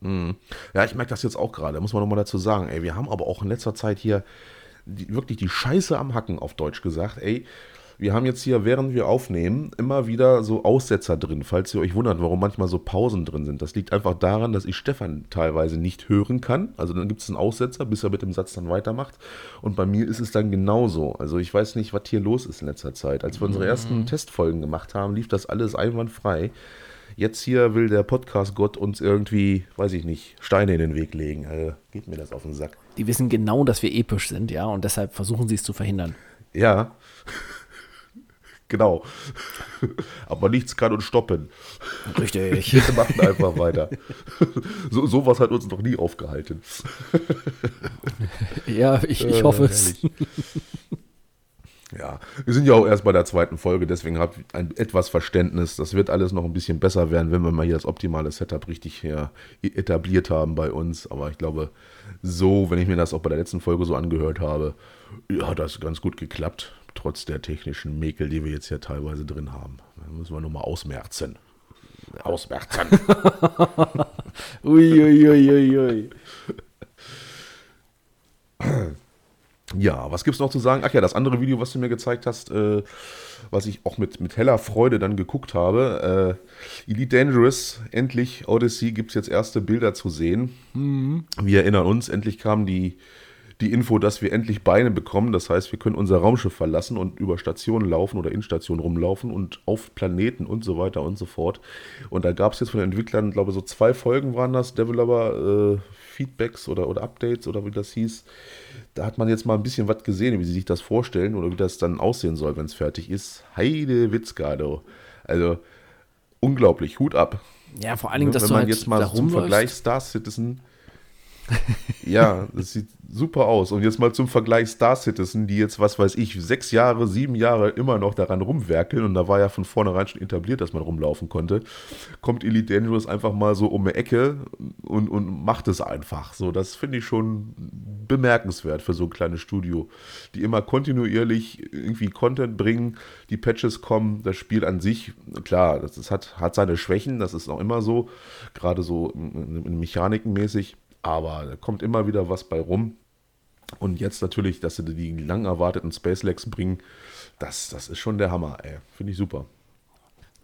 Mhm. Ja, ich merke das jetzt auch gerade, muss man nochmal dazu sagen. Ey, wir haben aber auch in letzter Zeit hier die, wirklich die Scheiße am Hacken, auf Deutsch gesagt. Ey, wir haben jetzt hier, während wir aufnehmen, immer wieder so Aussetzer drin, falls ihr euch wundert, warum manchmal so Pausen drin sind. Das liegt einfach daran, dass ich Stefan teilweise nicht hören kann. Also dann gibt es einen Aussetzer, bis er mit dem Satz dann weitermacht. Und bei mir ist es dann genauso. Also ich weiß nicht, was hier los ist in letzter Zeit. Als wir unsere mhm. ersten Testfolgen gemacht haben, lief das alles einwandfrei. Jetzt hier will der Podcast-Gott uns irgendwie, weiß ich nicht, Steine in den Weg legen. Also geht mir das auf den Sack. Die wissen genau, dass wir episch sind, ja, und deshalb versuchen sie es zu verhindern. Ja. Genau. *laughs* Aber nichts kann uns stoppen. Richtig. *laughs* Wir machen einfach weiter. *laughs* So, sowas hat uns noch nie aufgehalten. Ja, ich, ich hoffe es. Ja, wir sind ja auch erst bei der zweiten Folge, deswegen habt ein etwas Verständnis. Das wird alles noch ein bisschen besser werden, wenn wir mal hier das optimale Setup richtig hier etabliert haben bei uns. Aber ich glaube, so, wenn ich mir das auch bei der letzten Folge so angehört habe, hat das ganz gut geklappt trotz der technischen Mäkel, die wir jetzt hier teilweise drin haben. Da müssen wir nur mal ausmerzen. Ausmerzen. *laughs* Uiuiuiui. ui, ui, ui. Ja, was gibt es noch zu sagen? Ach ja, das andere Video, was du mir gezeigt hast, äh, was ich auch mit, mit heller Freude dann geguckt habe. Äh, Elite Dangerous, endlich Odyssey, gibt es jetzt erste Bilder zu sehen. Mhm. Wir erinnern uns, endlich kam die die Info, dass wir endlich Beine bekommen. Das heißt, wir können unser Raumschiff verlassen und über Stationen laufen oder in Stationen rumlaufen und auf Planeten und so weiter und so fort. Und da gab es jetzt von den Entwicklern, glaube ich, so zwei Folgen waren das, Developer äh, Feedbacks oder, oder Updates oder wie das hieß. Da hat man jetzt mal ein bisschen was gesehen, wie sie sich das vorstellen oder wie das dann aussehen soll, wenn es fertig ist. Heide Witzgado. Also unglaublich, Hut ab. Ja, vor allen Dingen, dass wenn man halt jetzt mal zum Vergleich Star Citizen *laughs* ja, das sieht super aus. Und jetzt mal zum Vergleich Star Citizen, die jetzt, was weiß ich, sechs Jahre, sieben Jahre immer noch daran rumwerkeln und da war ja von vornherein schon etabliert, dass man rumlaufen konnte, kommt Elite Dangerous einfach mal so um eine Ecke und, und macht es einfach. So, das finde ich schon bemerkenswert für so ein kleines Studio, die immer kontinuierlich irgendwie Content bringen, die Patches kommen, das Spiel an sich, klar, das, das hat, hat seine Schwächen, das ist auch immer so, gerade so in, in Mechanikenmäßig aber da kommt immer wieder was bei rum. Und jetzt natürlich, dass sie die lang erwarteten Space Legs bringen, das, das ist schon der Hammer, ey. Finde ich super.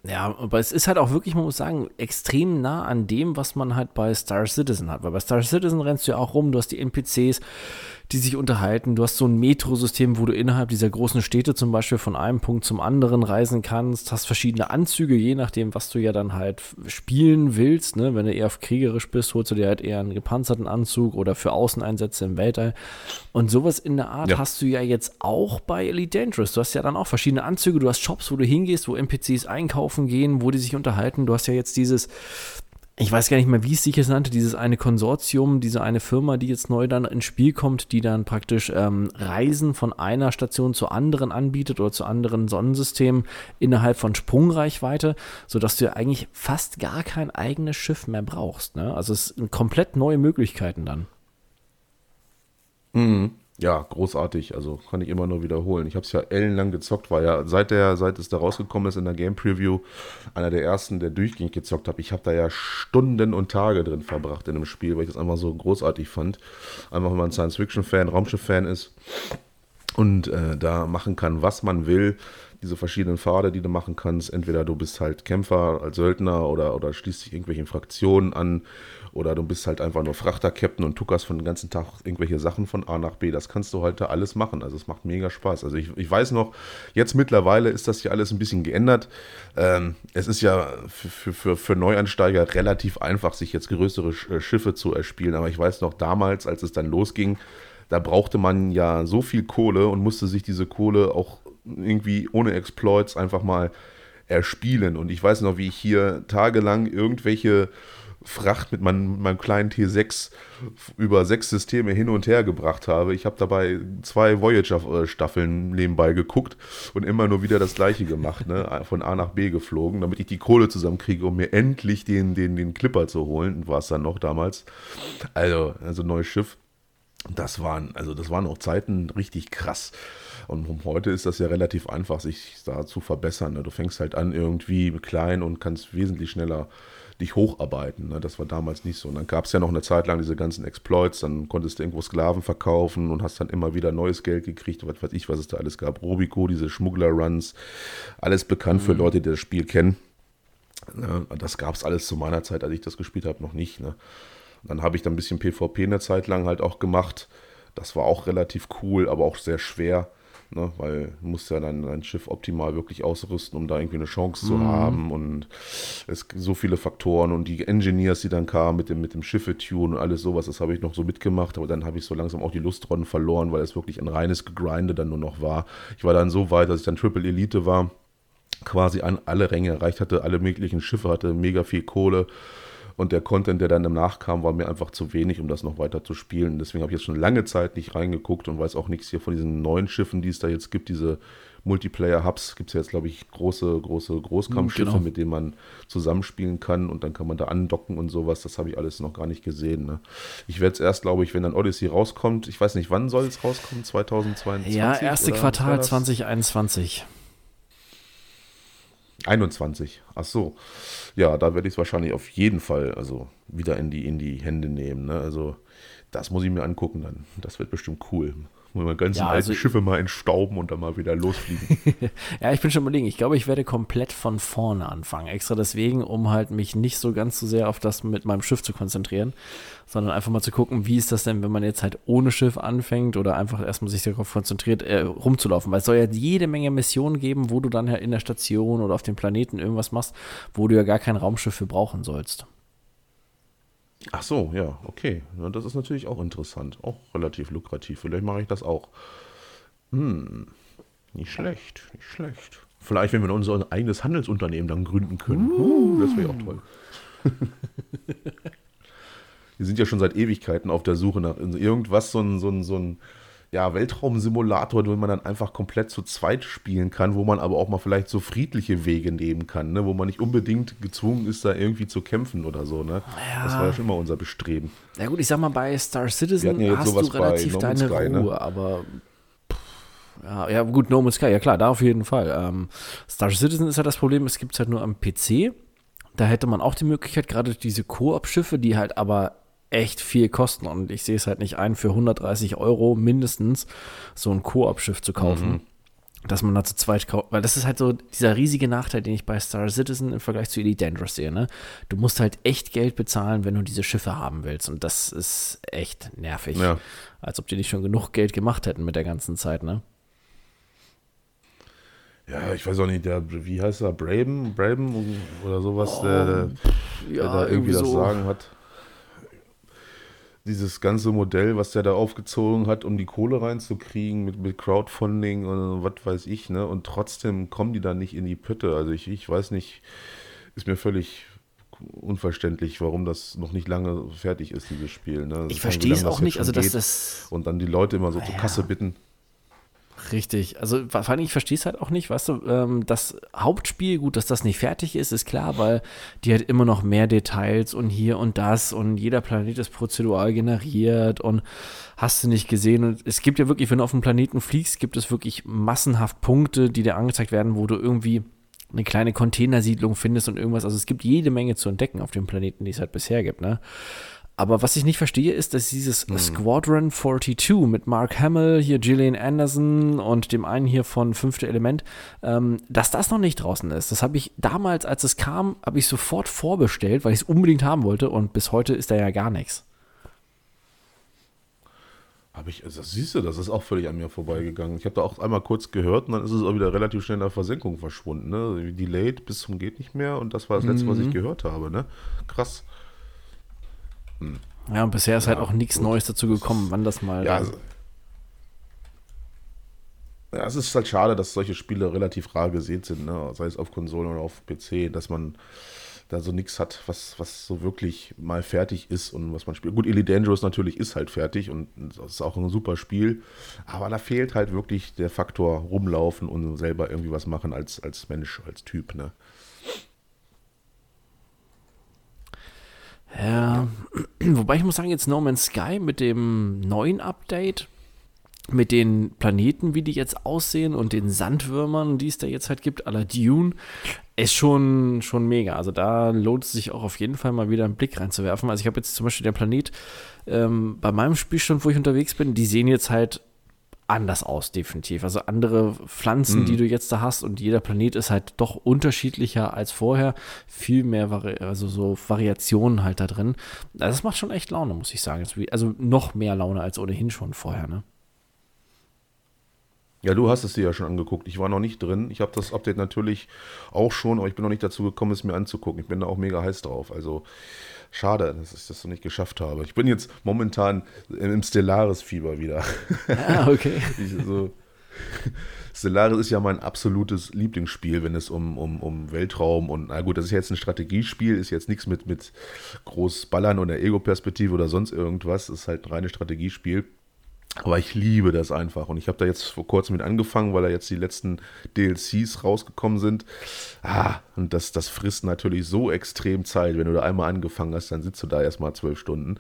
Ja, aber es ist halt auch wirklich, man muss sagen, extrem nah an dem, was man halt bei Star Citizen hat. Weil bei Star Citizen rennst du ja auch rum, du hast die NPCs, die sich unterhalten. Du hast so ein Metrosystem, wo du innerhalb dieser großen Städte zum Beispiel von einem Punkt zum anderen reisen kannst. Hast verschiedene Anzüge, je nachdem, was du ja dann halt spielen willst. Ne? Wenn du eher auf kriegerisch bist, holst du dir halt eher einen gepanzerten Anzug oder für Außeneinsätze im Weltall. Und sowas in der Art ja. hast du ja jetzt auch bei Elite Dangerous. Du hast ja dann auch verschiedene Anzüge. Du hast Shops, wo du hingehst, wo NPCs einkaufen gehen, wo die sich unterhalten. Du hast ja jetzt dieses ich weiß gar nicht mehr, wie es sich jetzt nannte, dieses eine Konsortium, diese eine Firma, die jetzt neu dann ins Spiel kommt, die dann praktisch ähm, Reisen von einer Station zur anderen anbietet oder zu anderen Sonnensystemen innerhalb von Sprungreichweite, sodass du ja eigentlich fast gar kein eigenes Schiff mehr brauchst. Ne? Also es sind komplett neue Möglichkeiten dann. Mhm. Ja, großartig. Also kann ich immer nur wiederholen. Ich habe es ja ellenlang gezockt, war ja seit der, seit es da rausgekommen ist in der Game Preview, einer der ersten, der durchgehend gezockt habe. Ich habe da ja Stunden und Tage drin verbracht in dem Spiel, weil ich das einfach so großartig fand. Einfach, wenn man Science-Fiction-Fan, Raumschiff-Fan ist. und äh, da machen kann, was man will. Diese verschiedenen Pfade, die du machen kannst. Entweder du bist halt Kämpfer als Söldner oder, oder schließt dich irgendwelchen Fraktionen an oder du bist halt einfach nur Frachter-Captain und tuckerst von den ganzen Tag irgendwelche Sachen von A nach B. Das kannst du heute alles machen. Also es macht mega Spaß. Also ich, ich weiß noch, jetzt mittlerweile ist das ja alles ein bisschen geändert. Ähm, es ist ja für, für, für Neuansteiger relativ einfach, sich jetzt größere äh, Schiffe zu erspielen. Aber ich weiß noch damals, als es dann losging, da brauchte man ja so viel Kohle und musste sich diese Kohle auch irgendwie ohne Exploits einfach mal erspielen. Und ich weiß noch, wie ich hier tagelang irgendwelche Fracht mit meinem, meinem kleinen T6 über sechs Systeme hin und her gebracht habe. Ich habe dabei zwei Voyager-Staffeln nebenbei geguckt und immer nur wieder das gleiche gemacht, ne? *laughs* von A nach B geflogen, damit ich die Kohle zusammenkriege, um mir endlich den, den, den Clipper zu holen. War es dann noch damals. Also, also neues Schiff. Das waren, also das waren auch Zeiten richtig krass. Und heute ist das ja relativ einfach, sich da zu verbessern. Ne? Du fängst halt an irgendwie klein und kannst wesentlich schneller dich hocharbeiten. Ne? Das war damals nicht so. Und dann gab es ja noch eine Zeit lang diese ganzen Exploits, dann konntest du irgendwo Sklaven verkaufen und hast dann immer wieder neues Geld gekriegt, was weiß ich, was es da alles gab. Robico, diese Schmuggler-Runs, alles bekannt mhm. für Leute, die das Spiel kennen. Ne? Das gab es alles zu meiner Zeit, als ich das gespielt habe, noch nicht. Ne? Dann habe ich dann ein bisschen PvP eine Zeit lang halt auch gemacht. Das war auch relativ cool, aber auch sehr schwer. Ne, weil du musst ja dann dein Schiff optimal wirklich ausrüsten, um da irgendwie eine Chance zu mhm. haben. Und es gibt so viele Faktoren und die Engineers, die dann kamen mit dem, mit dem Schiffe-Tune und alles sowas, das habe ich noch so mitgemacht, aber dann habe ich so langsam auch die Lust dran verloren, weil es wirklich ein reines Gegrinde dann nur noch war. Ich war dann so weit, dass ich dann Triple Elite war, quasi an alle Ränge erreicht hatte, alle möglichen Schiffe hatte, mega viel Kohle und der Content, der dann danach kam, war mir einfach zu wenig, um das noch weiter zu spielen. Deswegen habe ich jetzt schon lange Zeit nicht reingeguckt und weiß auch nichts hier von diesen neuen Schiffen, die es da jetzt gibt. Diese Multiplayer-Hubs gibt es ja jetzt, glaube ich, große, große Großkampfschiffe, genau. mit denen man zusammenspielen kann und dann kann man da andocken und sowas. Das habe ich alles noch gar nicht gesehen. Ne? Ich werde es erst, glaube ich, wenn dann Odyssey rauskommt, ich weiß nicht, wann soll es rauskommen? 2022? Ja, erste Quartal 2021. 21. Ach so. Ja, da werde ich es wahrscheinlich auf jeden Fall also wieder in die, in die Hände nehmen. Ne? Also das muss ich mir angucken dann. Das wird bestimmt cool. Muss man ganzen ja, also alten Schiffe mal entstauben und dann mal wieder losfliegen. *laughs* ja, ich bin schon überlegen. Ich glaube, ich werde komplett von vorne anfangen. Extra deswegen, um halt mich nicht so ganz so sehr auf das mit meinem Schiff zu konzentrieren, sondern einfach mal zu gucken, wie ist das denn, wenn man jetzt halt ohne Schiff anfängt oder einfach erstmal sich darauf konzentriert, äh, rumzulaufen. Weil es soll ja jede Menge Missionen geben, wo du dann ja in der Station oder auf dem Planeten irgendwas machst, wo du ja gar kein Raumschiff für brauchen sollst. Ach so, ja, okay. Ja, das ist natürlich auch interessant. Auch relativ lukrativ. Vielleicht mache ich das auch. Hm, nicht schlecht, nicht schlecht. Vielleicht, wenn wir unser eigenes Handelsunternehmen dann gründen können. Uh. das wäre auch toll. *laughs* wir sind ja schon seit Ewigkeiten auf der Suche nach irgendwas, so ein, so ein, so ein ja, Weltraumsimulator, wo man dann einfach komplett zu zweit spielen kann, wo man aber auch mal vielleicht so friedliche Wege nehmen kann, ne? wo man nicht unbedingt gezwungen ist, da irgendwie zu kämpfen oder so. Ne? Ja. Das war ja schon immer unser Bestreben. Ja gut, ich sag mal, bei Star Citizen ja hast du relativ deine Sky, ne? Ruhe, ne? aber ja, ja, gut, No Man's Sky, ja klar, da auf jeden Fall. Ähm, Star Citizen ist halt das Problem, es gibt es halt nur am PC. Da hätte man auch die Möglichkeit, gerade diese Koop-Schiffe, die halt aber echt viel kosten und ich sehe es halt nicht ein, für 130 Euro mindestens so ein Koop-Schiff zu kaufen. Mhm. Dass man da zu zweit kauft, weil das ist halt so dieser riesige Nachteil, den ich bei Star Citizen im Vergleich zu Elite Dangerous sehe. Ne? Du musst halt echt Geld bezahlen, wenn du diese Schiffe haben willst. Und das ist echt nervig. Ja. Als ob die nicht schon genug Geld gemacht hätten mit der ganzen Zeit, ne? ja, ich weiß auch nicht, der, wie heißt er, Braben, Braben oder sowas, oh, der, der, ja, der, da irgendwie, irgendwie das Sagen hat dieses ganze Modell, was der da aufgezogen hat, um die Kohle reinzukriegen mit, mit Crowdfunding und was weiß ich, ne? Und trotzdem kommen die da nicht in die Pütte. Also ich, ich weiß nicht, ist mir völlig unverständlich, warum das noch nicht lange fertig ist, dieses Spiel. Ne? Ich verstehe es auch nicht, also dass das. Und dann die Leute immer so ja. zur Kasse bitten. Richtig. Also vor allem, ich verstehe es halt auch nicht, weißt du, ähm, das Hauptspiel, gut, dass das nicht fertig ist, ist klar, weil die hat immer noch mehr Details und hier und das und jeder Planet ist prozedural generiert und hast du nicht gesehen. Und es gibt ja wirklich, wenn du auf dem Planeten fliegst, gibt es wirklich massenhaft Punkte, die dir angezeigt werden, wo du irgendwie eine kleine Containersiedlung findest und irgendwas. Also es gibt jede Menge zu entdecken auf dem Planeten, die es halt bisher gibt, ne? Aber was ich nicht verstehe, ist, dass dieses mhm. Squadron 42 mit Mark Hamill, hier Gillian Anderson und dem einen hier von Fünfte Element, ähm, dass das noch nicht draußen ist. Das habe ich damals, als es kam, habe ich sofort vorbestellt, weil ich es unbedingt haben wollte und bis heute ist da ja gar nichts. Habe ich, also das siehst du, das ist auch völlig an mir vorbeigegangen. Ich habe da auch einmal kurz gehört und dann ist es auch wieder relativ schnell in der Versenkung verschwunden. Ne? Delayed bis zum geht nicht mehr und das war das letzte, mhm. was ich mhm. gehört habe. Ne? Krass. Hm. Ja, und bisher ist halt ja, halt auch nichts Neues dazu gekommen, wann das mal. Ja, also, ja, es ist halt schade, dass solche Spiele relativ rar gesehen sind, ne? sei es auf Konsolen oder auf PC, dass man da so nichts hat, was, was so wirklich mal fertig ist und was man spielt. Gut, Elite Dangerous natürlich ist halt fertig und das ist auch ein super Spiel, aber da fehlt halt wirklich der Faktor rumlaufen und selber irgendwie was machen als, als Mensch, als Typ, ne? Ja, *clears throat* wobei ich muss sagen, jetzt No Man's Sky mit dem neuen Update, mit den Planeten, wie die jetzt aussehen und den Sandwürmern, die es da jetzt halt gibt, à la Dune, ist schon, schon mega. Also da lohnt es sich auch auf jeden Fall mal wieder einen Blick reinzuwerfen. Also ich habe jetzt zum Beispiel den Planet ähm, bei meinem Spielstand, wo ich unterwegs bin, die sehen jetzt halt anders aus, definitiv. Also andere Pflanzen, mhm. die du jetzt da hast und jeder Planet ist halt doch unterschiedlicher als vorher. Viel mehr, Vari also so Variationen halt da drin. Also das macht schon echt Laune, muss ich sagen. Also noch mehr Laune als ohnehin schon vorher, ne? Ja, du hast es dir ja schon angeguckt. Ich war noch nicht drin. Ich habe das Update natürlich auch schon, aber ich bin noch nicht dazu gekommen, es mir anzugucken. Ich bin da auch mega heiß drauf. Also schade, dass ich das noch nicht geschafft habe. Ich bin jetzt momentan im Stellaris-Fieber wieder. Ah, okay. *laughs* so, Stellaris ist ja mein absolutes Lieblingsspiel, wenn es um, um, um Weltraum und, na gut, das ist jetzt ein Strategiespiel, ist jetzt nichts mit, mit groß Ballern oder Ego-Perspektive oder sonst irgendwas, ist halt ein reines Strategiespiel. Aber ich liebe das einfach. Und ich habe da jetzt vor kurzem mit angefangen, weil da jetzt die letzten DLCs rausgekommen sind. Ah, und das, das frisst natürlich so extrem Zeit. Wenn du da einmal angefangen hast, dann sitzt du da erstmal zwölf Stunden.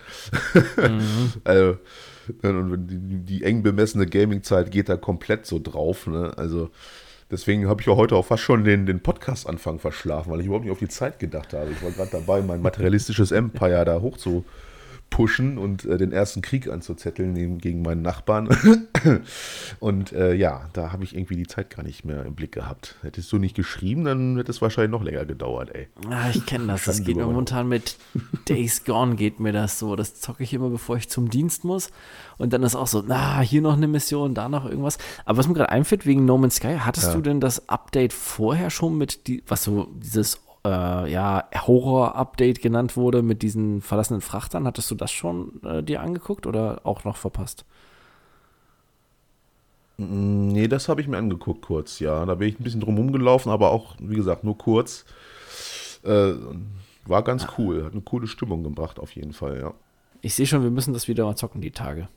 Mhm. *laughs* also, und die, die eng bemessene Gaming-Zeit geht da komplett so drauf. Ne? Also, deswegen habe ich ja heute auch fast schon den, den Podcast-Anfang verschlafen, weil ich überhaupt nicht auf die Zeit gedacht habe. Ich war gerade dabei, mein materialistisches Empire da hoch zu pushen und äh, den ersten Krieg anzuzetteln gegen meinen Nachbarn. *coughs* und äh, ja, da habe ich irgendwie die Zeit gar nicht mehr im Blick gehabt. Hättest du nicht geschrieben, dann hätte es wahrscheinlich noch länger gedauert, ey. Ah, ich kenne das. Das geht mir momentan mit Days Gone geht mir das so. Das zocke ich immer, bevor ich zum Dienst muss. Und dann ist auch so, na, hier noch eine Mission, da noch irgendwas. Aber was mir gerade einfällt, wegen No Man's Sky, hattest ja. du denn das Update vorher schon mit, die, was so dieses äh, ja, Horror-Update genannt wurde mit diesen verlassenen Frachtern. Hattest du das schon äh, dir angeguckt oder auch noch verpasst? Mm, nee, das habe ich mir angeguckt kurz, ja. Da bin ich ein bisschen drum rumgelaufen, aber auch, wie gesagt, nur kurz. Äh, war ganz ja. cool, hat eine coole Stimmung gebracht, auf jeden Fall, ja. Ich sehe schon, wir müssen das wieder mal zocken, die Tage.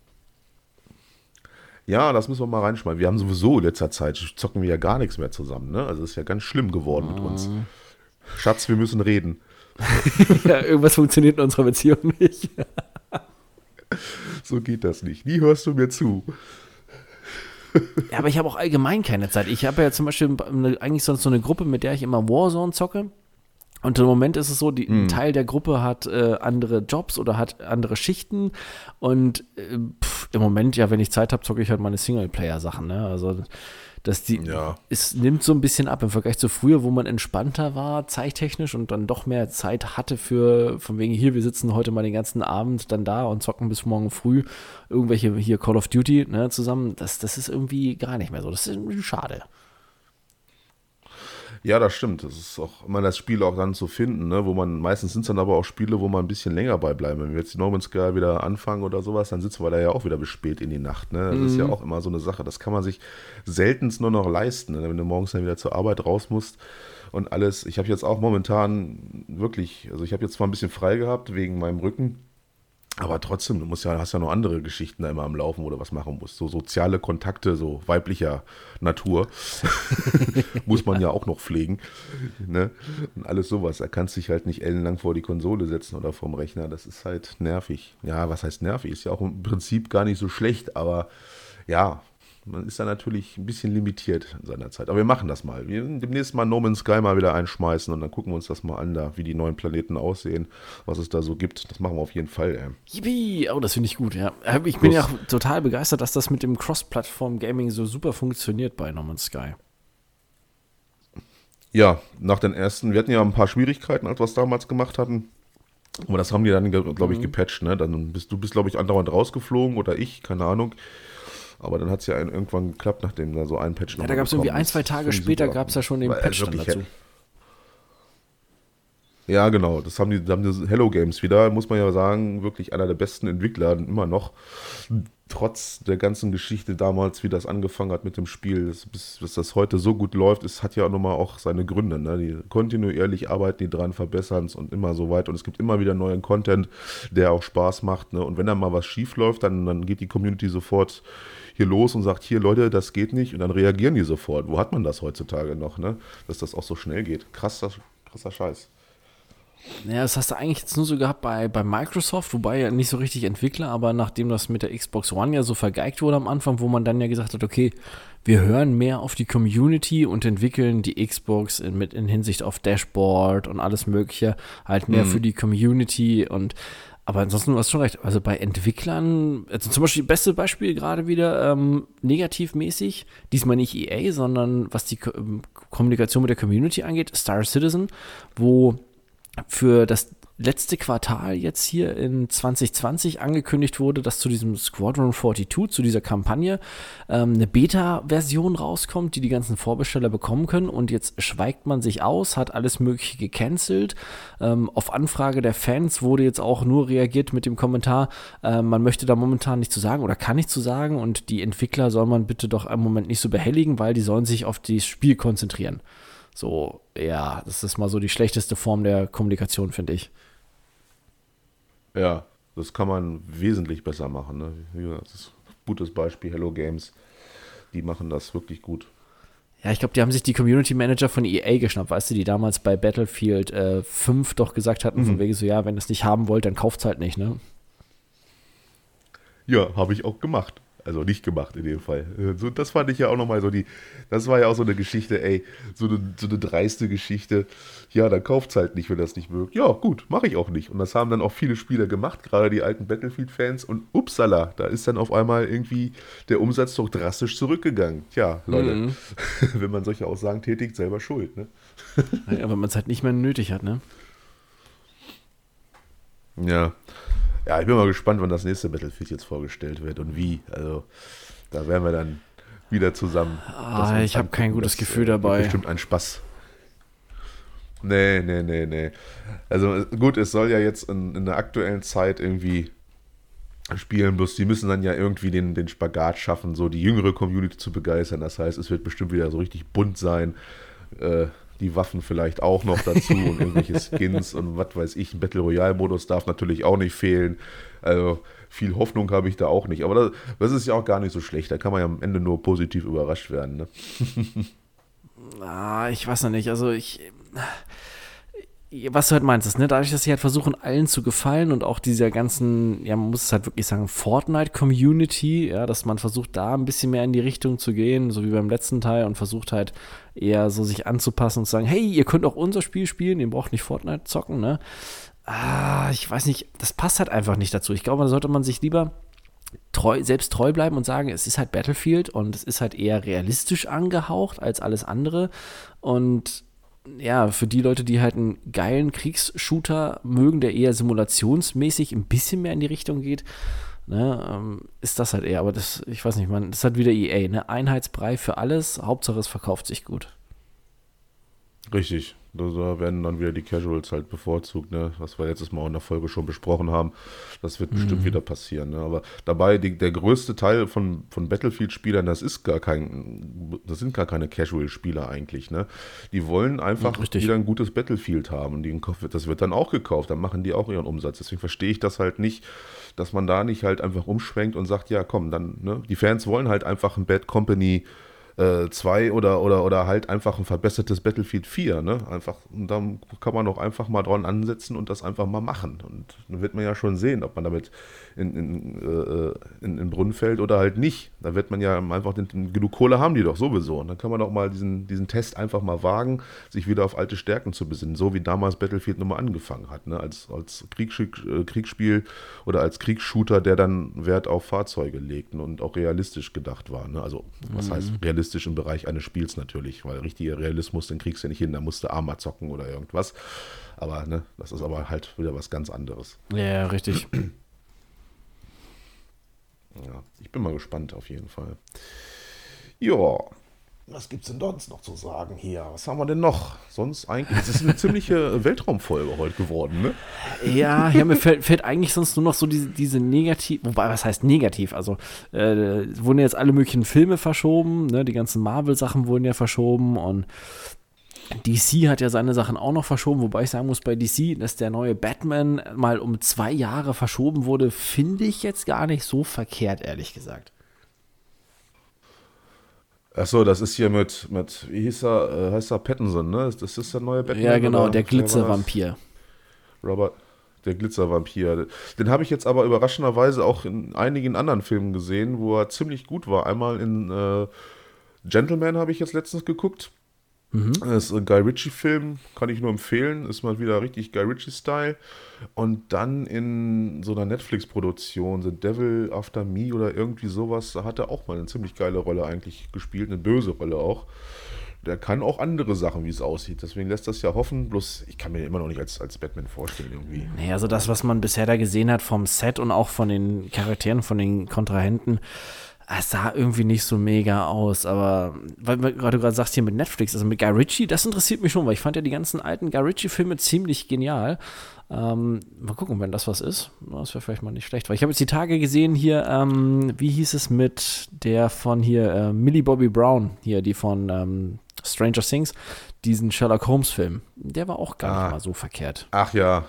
Ja, das müssen wir mal reinschmeißen. Wir haben sowieso in letzter Zeit, zocken wir ja gar nichts mehr zusammen, ne? Also ist ja ganz schlimm geworden mhm. mit uns. Schatz, wir müssen reden. *laughs* ja, irgendwas funktioniert in unserer Beziehung nicht. so geht das nicht. Nie hörst du mir zu. ja, aber ich habe auch allgemein keine Zeit. Ich habe ja zum Beispiel eigentlich sonst so eine Gruppe, mit der ich immer Warzone zocke. Und im Moment ist es so, die, ein hm. Teil der Gruppe hat äh, andere Jobs oder hat andere Schichten. Und äh, pff, im Moment, ja, wenn ich Zeit habe, zocke ich halt meine Singleplayer-Sachen. Ne? Also dass die, ja. es nimmt so ein bisschen ab im Vergleich zu früher, wo man entspannter war, zeittechnisch und dann doch mehr Zeit hatte für, von wegen hier, wir sitzen heute mal den ganzen Abend dann da und zocken bis morgen früh irgendwelche hier Call of Duty ne, zusammen. Das, das ist irgendwie gar nicht mehr so. Das ist schade. Ja, das stimmt. Das ist auch immer das Spiel auch dann zu finden, ne? wo man, meistens sind es dann aber auch Spiele, wo man ein bisschen länger beibleiben. Wenn wir jetzt die No Man's Sky wieder anfangen oder sowas, dann sitzen wir da ja auch wieder bis spät in die Nacht. Ne? Das mhm. ist ja mhm. auch immer so eine Sache. Das kann man sich seltenst nur noch leisten, ne? wenn du morgens dann wieder zur Arbeit raus musst und alles. Ich habe jetzt auch momentan wirklich, also ich habe jetzt zwar ein bisschen frei gehabt wegen meinem Rücken, aber trotzdem, du musst ja, hast ja noch andere Geschichten da immer am Laufen, wo du was machen musst. So soziale Kontakte, so weiblicher Natur, *laughs* muss man ja auch noch pflegen. Ne? Und alles sowas. Da kannst du dich halt nicht ellenlang vor die Konsole setzen oder vorm Rechner. Das ist halt nervig. Ja, was heißt nervig? Ist ja auch im Prinzip gar nicht so schlecht, aber ja, man ist da natürlich ein bisschen limitiert in seiner Zeit. Aber wir machen das mal. Wir demnächst mal No Man's Sky mal wieder einschmeißen und dann gucken wir uns das mal an, da, wie die neuen Planeten aussehen, was es da so gibt. Das machen wir auf jeden Fall. Ey. Yippie! Oh, das finde ich gut, ja. Ich bin ja auch total begeistert, dass das mit dem Cross-Plattform-Gaming so super funktioniert bei No Man's Sky. Ja, nach den ersten, wir hatten ja ein paar Schwierigkeiten, als wir es damals gemacht hatten. Aber das haben die dann, glaube ich, mhm. gepatcht, ne? Dann bist du bist, glaube ich, andauernd rausgeflogen oder ich, keine Ahnung. Aber dann hat es ja irgendwann geklappt, nachdem da so ein Patch noch Ja, da gab es irgendwie ein, zwei Tage später gab es ja schon den Weil, Patch dann dazu. Ja, genau. Das haben die, haben die Hello Games wieder, muss man ja sagen, wirklich einer der besten Entwickler immer noch trotz der ganzen Geschichte damals, wie das angefangen hat mit dem Spiel, dass, bis, dass das heute so gut läuft, es hat ja auch nochmal auch seine Gründe. Ne? Die kontinuierlich arbeiten die dran, verbessern es und immer so weiter. Und es gibt immer wieder neuen Content, der auch Spaß macht. Ne? Und wenn da mal was schief läuft, dann, dann geht die Community sofort hier los und sagt, hier Leute, das geht nicht. Und dann reagieren die sofort. Wo hat man das heutzutage noch, ne? dass das auch so schnell geht? Krasser, krasser Scheiß. Naja, das hast du eigentlich jetzt nur so gehabt bei, bei Microsoft, wobei ja nicht so richtig Entwickler, aber nachdem das mit der Xbox One ja so vergeigt wurde am Anfang, wo man dann ja gesagt hat, okay, wir hören mehr auf die Community und entwickeln die Xbox in, mit in Hinsicht auf Dashboard und alles Mögliche, halt mehr mhm. für die Community und aber ansonsten, du hast schon recht. Also bei Entwicklern, also zum Beispiel, beste Beispiel gerade wieder ähm, negativmäßig, diesmal nicht EA, sondern was die Ko Kommunikation mit der Community angeht, Star Citizen, wo für das letzte Quartal jetzt hier in 2020 angekündigt wurde, dass zu diesem Squadron 42, zu dieser Kampagne, ähm, eine Beta-Version rauskommt, die die ganzen Vorbesteller bekommen können. Und jetzt schweigt man sich aus, hat alles Mögliche gecancelt. Ähm, auf Anfrage der Fans wurde jetzt auch nur reagiert mit dem Kommentar, äh, man möchte da momentan nicht zu sagen oder kann nicht zu sagen. Und die Entwickler soll man bitte doch im Moment nicht so behelligen, weil die sollen sich auf das Spiel konzentrieren. So, ja, das ist mal so die schlechteste Form der Kommunikation, finde ich. Ja, das kann man wesentlich besser machen. Ne? Das ist ein gutes Beispiel, Hello Games. Die machen das wirklich gut. Ja, ich glaube, die haben sich die Community Manager von EA geschnappt, weißt du, die damals bei Battlefield äh, 5 doch gesagt hatten, mhm. von wegen so, ja, wenn ihr es nicht haben wollt, dann kauft es halt nicht, ne? Ja, habe ich auch gemacht. Also nicht gemacht in dem Fall. So, das fand ich ja auch nochmal so die, das war ja auch so eine Geschichte, ey, so eine, so eine dreiste Geschichte. Ja, dann kauft es halt nicht, wenn das nicht mögt. Ja, gut, mache ich auch nicht. Und das haben dann auch viele Spieler gemacht, gerade die alten Battlefield-Fans. Und upsala, da ist dann auf einmal irgendwie der Umsatz doch drastisch zurückgegangen. Tja, Leute, mhm. *laughs* wenn man solche Aussagen tätigt, selber schuld, ne? Ja, wenn man es halt nicht mehr nötig hat, ne? Ja. Ja, ich bin mal gespannt, wann das nächste Battlefield jetzt vorgestellt wird und wie. Also, da werden wir dann wieder zusammen. Ah, ich habe kein gutes das, Gefühl dabei. Bestimmt ein Spaß. Nee, nee, nee, nee. Also gut, es soll ja jetzt in, in der aktuellen Zeit irgendwie spielen, bloß die müssen dann ja irgendwie den, den Spagat schaffen, so die jüngere Community zu begeistern. Das heißt, es wird bestimmt wieder so richtig bunt sein. Äh, die Waffen vielleicht auch noch dazu und irgendwelche *laughs* Skins und was weiß ich. Ein Battle Royale-Modus darf natürlich auch nicht fehlen. Also viel Hoffnung habe ich da auch nicht. Aber das, das, ist ja auch gar nicht so schlecht. Da kann man ja am Ende nur positiv überrascht werden. Ne? *laughs* ah, ich weiß noch nicht. Also ich was du halt meinst, ist, ne, dadurch, dass sie halt versuchen, allen zu gefallen und auch dieser ganzen, ja, man muss es halt wirklich sagen, Fortnite-Community, ja, dass man versucht, da ein bisschen mehr in die Richtung zu gehen, so wie beim letzten Teil und versucht halt eher so sich anzupassen und zu sagen, hey, ihr könnt auch unser Spiel spielen, ihr braucht nicht Fortnite zocken, ne? Ah, ich weiß nicht, das passt halt einfach nicht dazu. Ich glaube, da sollte man sich lieber treu, selbst treu bleiben und sagen, es ist halt Battlefield und es ist halt eher realistisch angehaucht als alles andere und ja, für die Leute, die halt einen geilen Kriegsshooter mögen, der eher simulationsmäßig ein bisschen mehr in die Richtung geht, ne, ähm, ist das halt eher. Aber das, ich weiß nicht, man, das halt wieder EA, ne? Einheitsbrei für alles, Hauptsache es verkauft sich gut. Richtig. Da werden dann wieder die Casuals halt bevorzugt, ne? was wir letztes Mal in der Folge schon besprochen haben. Das wird mhm. bestimmt wieder passieren. Ne? Aber dabei, die, der größte Teil von, von Battlefield-Spielern, das ist gar kein, das sind gar keine Casual-Spieler eigentlich. Ne? Die wollen einfach Richtig. wieder ein gutes Battlefield haben. Und die, das wird dann auch gekauft, dann machen die auch ihren Umsatz. Deswegen verstehe ich das halt nicht, dass man da nicht halt einfach umschwenkt und sagt, ja komm, dann, ne? die Fans wollen halt einfach ein Bad Company äh, 2 oder, oder, oder halt einfach ein verbessertes Battlefield 4. Ne? Einfach, und dann kann man doch einfach mal dran ansetzen und das einfach mal machen. Und dann wird man ja schon sehen, ob man damit in, in, äh, in, in Brunnen fällt oder halt nicht. Da wird man ja einfach, den, genug Kohle haben die doch sowieso. Und dann kann man doch mal diesen, diesen Test einfach mal wagen, sich wieder auf alte Stärken zu besinnen, so wie damals Battlefield nochmal angefangen hat. Ne? Als, als äh, Kriegsspiel oder als Kriegsshooter, der dann Wert auf Fahrzeuge legt und auch realistisch gedacht war. Ne? Also, was mhm. heißt realistisch im Bereich eines Spiels natürlich, weil richtiger Realismus, den kriegst du ja nicht hin, da musst du Arma zocken oder irgendwas. Aber ne, das ist aber halt wieder was ganz anderes. Ja, richtig. Ja, ich bin mal gespannt auf jeden Fall. Ja, was gibt es denn sonst noch zu sagen hier? Was haben wir denn noch? Sonst eigentlich, es ist eine *laughs* ziemliche Weltraumfolge heute geworden, ne? Ja, ja mir fällt, fällt, eigentlich sonst nur noch so diese, diese negativ, wobei, was heißt negativ? Also, äh, wurden jetzt alle möglichen Filme verschoben, ne? Die ganzen Marvel-Sachen wurden ja verschoben und DC hat ja seine Sachen auch noch verschoben, wobei ich sagen muss, bei DC, dass der neue Batman mal um zwei Jahre verschoben wurde, finde ich jetzt gar nicht so verkehrt, ehrlich gesagt. Achso, das ist hier mit, mit wie hieß er, äh, heißt er Pattinson, ne? Das ist der neue Batman. Ja, genau, der Glitzervampir. Robert, der Glitzervampir. Den habe ich jetzt aber überraschenderweise auch in einigen anderen Filmen gesehen, wo er ziemlich gut war. Einmal in äh, Gentleman habe ich jetzt letztens geguckt. Mhm. Das ist ein Guy Ritchie-Film, kann ich nur empfehlen. Ist mal wieder richtig Guy Ritchie-Style. Und dann in so einer Netflix-Produktion, The Devil After Me oder irgendwie sowas, da hat er auch mal eine ziemlich geile Rolle eigentlich gespielt, eine böse Rolle auch. Der kann auch andere Sachen, wie es aussieht. Deswegen lässt das ja hoffen. Bloß, ich kann mir immer noch nicht als, als Batman vorstellen, irgendwie. Naja, also das, was man bisher da gesehen hat vom Set und auch von den Charakteren, von den Kontrahenten, es sah irgendwie nicht so mega aus, aber weil du gerade sagst hier mit Netflix, also mit Guy Ritchie, das interessiert mich schon, weil ich fand ja die ganzen alten Guy Ritchie-Filme ziemlich genial. Ähm, mal gucken, wenn das was ist. Das wäre vielleicht mal nicht schlecht. Weil ich habe jetzt die Tage gesehen hier, ähm, wie hieß es mit der von hier, äh, Millie Bobby Brown, hier, die von ähm, Stranger Things, diesen Sherlock Holmes-Film. Der war auch gar ah. nicht mal so verkehrt. Ach ja,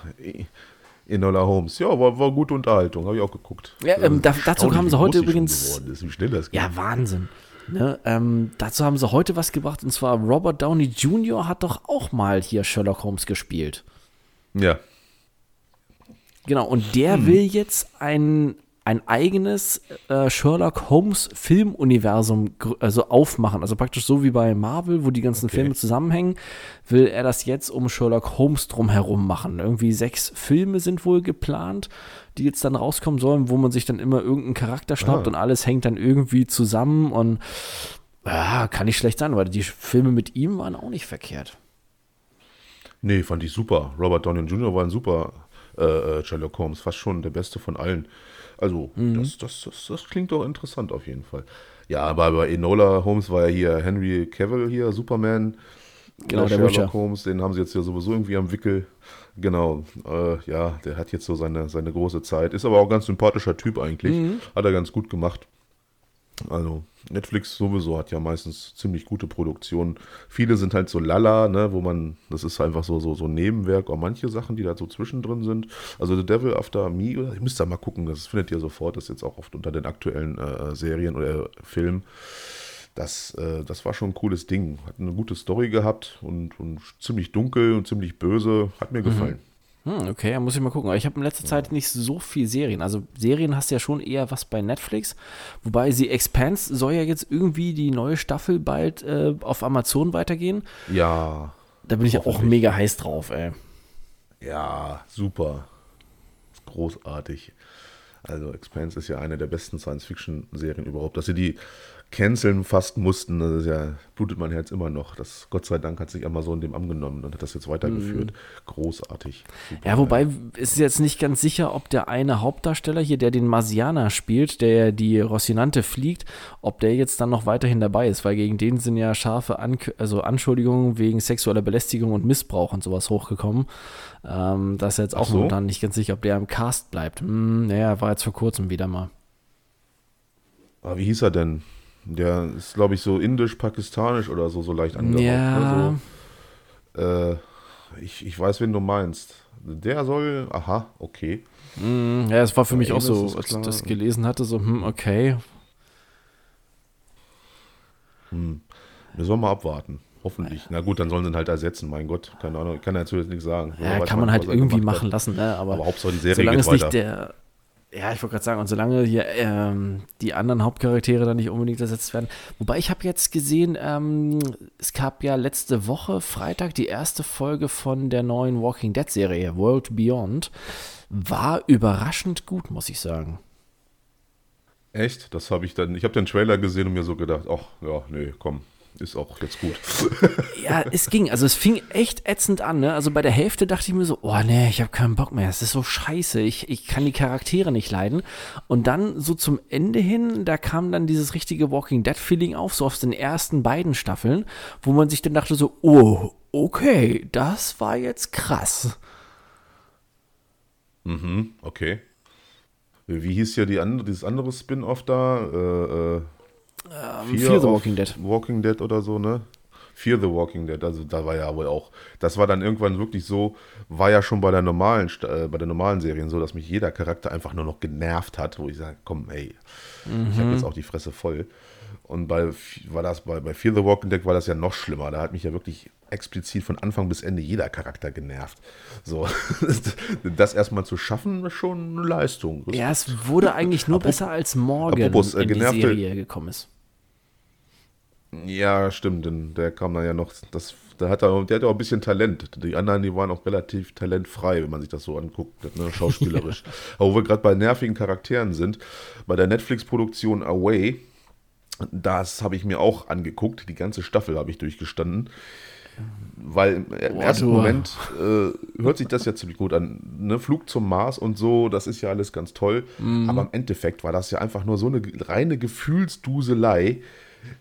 Enola Holmes. Ja, war, war gute Unterhaltung, habe ich auch geguckt. Ja, ähm, da, dazu haben sie heute übrigens. Ist, wie schnell das geht. Ja, Wahnsinn. Ne, ähm, dazu haben sie heute was gebracht und zwar Robert Downey Jr. hat doch auch mal hier Sherlock Holmes gespielt. Ja. Genau, und der hm. will jetzt ein ein eigenes äh, Sherlock Holmes Filmuniversum also aufmachen. Also praktisch so wie bei Marvel, wo die ganzen okay. Filme zusammenhängen, will er das jetzt um Sherlock Holmes drumherum machen. Irgendwie sechs Filme sind wohl geplant, die jetzt dann rauskommen sollen, wo man sich dann immer irgendeinen Charakter schnappt ah. und alles hängt dann irgendwie zusammen und ja, kann nicht schlecht sein, weil die Filme mit ihm waren auch nicht verkehrt. Nee, fand ich super. Robert Downey Jr. war ein super äh, äh, Sherlock Holmes, fast schon der beste von allen. Also, mhm. das, das, das, das, klingt doch interessant auf jeden Fall. Ja, aber bei Enola Holmes war ja hier Henry Cavill hier, Superman. Genau, der Sherlock Witcher. Holmes, den haben sie jetzt ja sowieso irgendwie am Wickel. Genau, äh, ja, der hat jetzt so seine, seine große Zeit. Ist aber auch ein ganz sympathischer Typ eigentlich. Mhm. Hat er ganz gut gemacht. Also Netflix sowieso hat ja meistens ziemlich gute Produktionen. Viele sind halt so lala, ne, wo man, das ist einfach so, so, so Nebenwerk, auch manche Sachen, die da so zwischendrin sind. Also The Devil After Me, ich müsste da mal gucken, das findet ihr sofort, das ist jetzt auch oft unter den aktuellen äh, Serien oder Filmen. Das, äh, das war schon ein cooles Ding. Hat eine gute Story gehabt und, und ziemlich dunkel und ziemlich böse. Hat mir mhm. Hm, okay, muss ich mal gucken. Ich habe in letzter Zeit nicht so viel Serien. Also Serien hast du ja schon eher was bei Netflix. Wobei sie Expanse soll ja jetzt irgendwie die neue Staffel bald äh, auf Amazon weitergehen. Ja. Da bin ich ja auch mega heiß drauf, ey. Ja, super. Großartig. Also Expanse ist ja eine der besten Science-Fiction-Serien überhaupt. Dass sie die canceln fast mussten. Das ja, blutet mein Herz immer noch. Das, Gott sei Dank hat sich Amazon dem angenommen und hat das jetzt weitergeführt. Mm. Großartig. Super, ja, wobei ist jetzt nicht ganz sicher, ob der eine Hauptdarsteller hier, der den Marsianer spielt, der die Rocinante fliegt, ob der jetzt dann noch weiterhin dabei ist, weil gegen den sind ja scharfe An also Anschuldigungen wegen sexueller Belästigung und Missbrauch und sowas hochgekommen. Ähm, da ist jetzt auch so? momentan nicht ganz sicher, ob der im Cast bleibt. Hm, naja, war jetzt vor kurzem wieder mal. Aber wie hieß er denn? Der ist, glaube ich, so indisch-pakistanisch oder so, so leicht angehaucht. Ja. Ne? So, äh, ich, ich weiß, wen du meinst. Der soll, aha, okay. Mm, ja, es war für ja, mich auch so, als ich das gelesen hatte, so, hm, okay. Hm. Wir sollen mal abwarten. Hoffentlich. Na gut, dann sollen sie ihn halt ersetzen, mein Gott. Keine Ahnung, ich kann dazu jetzt nichts sagen. Ja, kann man halt irgendwie machen lassen, ne? aber, Aber Hauptsache die Serie solange geht es nicht weiter. der, ja, ich wollte gerade sagen, und solange hier ähm, die anderen Hauptcharaktere dann nicht unbedingt ersetzt werden. Wobei ich habe jetzt gesehen, ähm, es gab ja letzte Woche, Freitag, die erste Folge von der neuen Walking Dead Serie, World Beyond. War überraschend gut, muss ich sagen. Echt? Das habe ich dann. Ich habe den Trailer gesehen und mir so gedacht, ach ja, nee, komm, ist auch jetzt gut. *laughs* Ja, es ging. Also es fing echt ätzend an. Ne? Also bei der Hälfte dachte ich mir so, oh nee, ich habe keinen Bock mehr. Es ist so scheiße. Ich, ich kann die Charaktere nicht leiden. Und dann so zum Ende hin, da kam dann dieses richtige Walking Dead Feeling auf, so auf den ersten beiden Staffeln, wo man sich dann dachte so, oh, okay, das war jetzt krass. Mhm, okay. Wie hieß ja die andere, dieses andere Spin-off da? Äh, äh, Fear the of Walking Dead. Walking Dead oder so, ne? Fear the Walking Dead, also da war ja wohl auch, das war dann irgendwann wirklich so, war ja schon bei der normalen, äh, bei der normalen Serien so, dass mich jeder Charakter einfach nur noch genervt hat, wo ich sage, komm, ey, ich habe jetzt auch die Fresse voll. Und bei, war das, bei, bei Fear the Walking Dead war das ja noch schlimmer. Da hat mich ja wirklich explizit von Anfang bis Ende jeder Charakter genervt. So, *laughs* das erstmal zu schaffen, ist schon eine Leistung. Ja, es wurde eigentlich nur besser, als Morgan apropos, äh, in die Serie gekommen ist. Ja, stimmt, denn der kam dann ja noch, das, der hat, da, der hat ja auch ein bisschen Talent. Die anderen, die waren auch relativ talentfrei, wenn man sich das so anguckt, ne, schauspielerisch. *laughs* Aber wo wir gerade bei nervigen Charakteren sind, bei der Netflix-Produktion Away, das habe ich mir auch angeguckt, die ganze Staffel habe ich durchgestanden. Weil im Boah, ersten du. Moment äh, hört sich das ja ziemlich gut an. Ne? Flug zum Mars und so, das ist ja alles ganz toll. Mhm. Aber im Endeffekt war das ja einfach nur so eine reine Gefühlsduselei.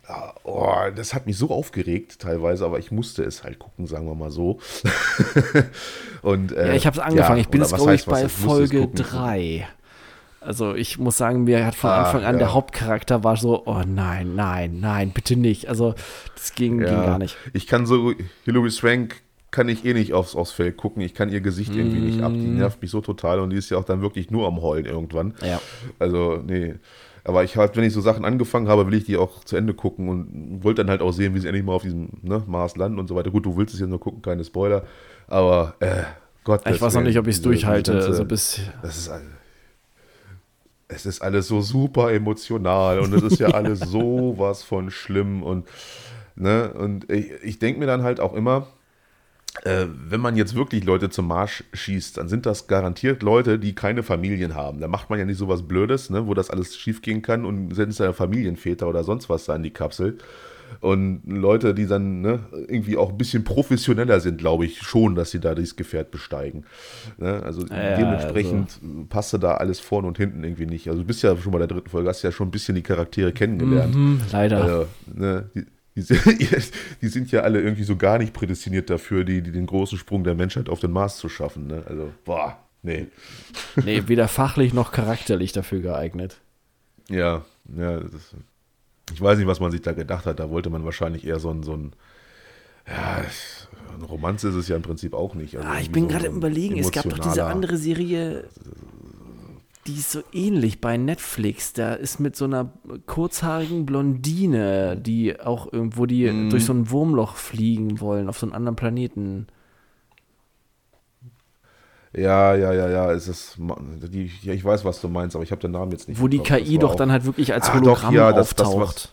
Ja, Oh, das hat mich so aufgeregt teilweise, aber ich musste es halt gucken, sagen wir mal so. *laughs* und, äh, Ja, ich habe es angefangen. ich bin jetzt, glaube ich, bei Folge gucken. 3. Also ich muss sagen, mir hat von Ah, Anfang an ja. der Hauptcharakter war so, oh nein, nein, nein, bitte nicht. Also das ging, ging Ja, gar nicht. Ich kann so, Hilary Swank kann ich eh nicht aufs, aufs Feld gucken. Ich kann ihr Gesicht irgendwie nicht ab. Die Mm. nervt mich so total und die ist ja auch dann wirklich nur am Heulen irgendwann. Ja. Also, nee. Aber ich halt, wenn ich so Sachen angefangen habe, will ich die auch zu Ende gucken und wollte dann halt auch sehen, wie sie endlich mal auf diesem ne, Mars landen und so weiter. Gut, du willst es ja nur gucken, keine Spoiler. Aber, äh, Gott. Ich weiß noch nicht, ob ich es durchhalte. Diese, Also bis, das ist es ist alles so super emotional und es ist ja *laughs* alles sowas von schlimm und ne und ich, ich denke mir dann halt auch immer, äh, wenn man jetzt wirklich Leute zum Marsch schießt, dann sind das garantiert Leute, die keine Familien haben. Da macht man ja nicht sowas Blödes, ne, wo das alles schiefgehen kann und setzt da Familienväter oder sonst was da in die Kapsel. Und Leute, die dann ne, irgendwie auch ein bisschen professioneller sind, glaube ich schon, dass sie da dieses Gefährt besteigen. Ne? Also Ja, dementsprechend passte da alles vorne und hinten irgendwie nicht. Also du bist ja schon bei der dritten Folge, hast ja schon ein bisschen die Charaktere kennengelernt. hm, leider. Also, ne, die, die, sind, *laughs* die sind ja alle irgendwie so gar nicht prädestiniert dafür, die, die den großen Sprung der Menschheit auf den Mars zu schaffen. Ne? Also, boah, nee. Nee, weder fachlich noch charakterlich dafür geeignet. Ja, ja, das, ich weiß nicht, was man sich da gedacht hat. Da wollte man wahrscheinlich eher so ein, so ein ja, eine Romanze ist es ja im Prinzip auch nicht. Also Ah, ich bin so gerade im Überlegen, es gab doch diese andere Serie, die ist so ähnlich bei Netflix. Da ist mit so einer kurzhaarigen Blondine, die auch irgendwo die Mhm. durch so ein Wurmloch fliegen wollen auf so einen anderen Planeten. Ja, ja, ja, ja, es ist, die, ja, ich weiß, was du meinst, aber ich habe den Namen jetzt nicht. Wo die. Das KI doch auch- dann halt wirklich als Ah, doch, Hologramm ja, das- das auftaucht. was-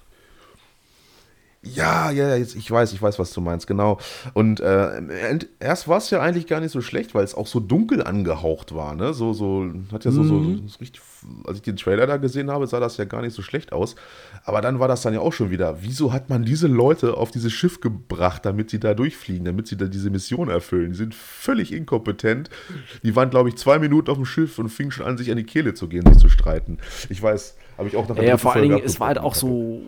Ja, ja, ja, jetzt, ich weiß, ich weiß, was du meinst, genau. Und äh, erst war es ja eigentlich gar nicht so schlecht, weil es auch so dunkel angehaucht war, ne? So, so, hat ja so, so, Mhm. so richtig, als ich den Trailer da gesehen habe, sah das ja gar nicht so schlecht aus. Aber dann war das dann ja auch schon wieder, wieso hat man diese Leute auf dieses Schiff gebracht, damit sie da durchfliegen, damit sie da diese Mission erfüllen? Die sind völlig inkompetent. Die waren, glaube ich, zwei Minuten auf dem Schiff und fingen schon an, sich an die Kehle zu gehen, sich zu streiten. Ich weiß, habe ich auch nach der Ja, vor allen Dingen, es war halt auch so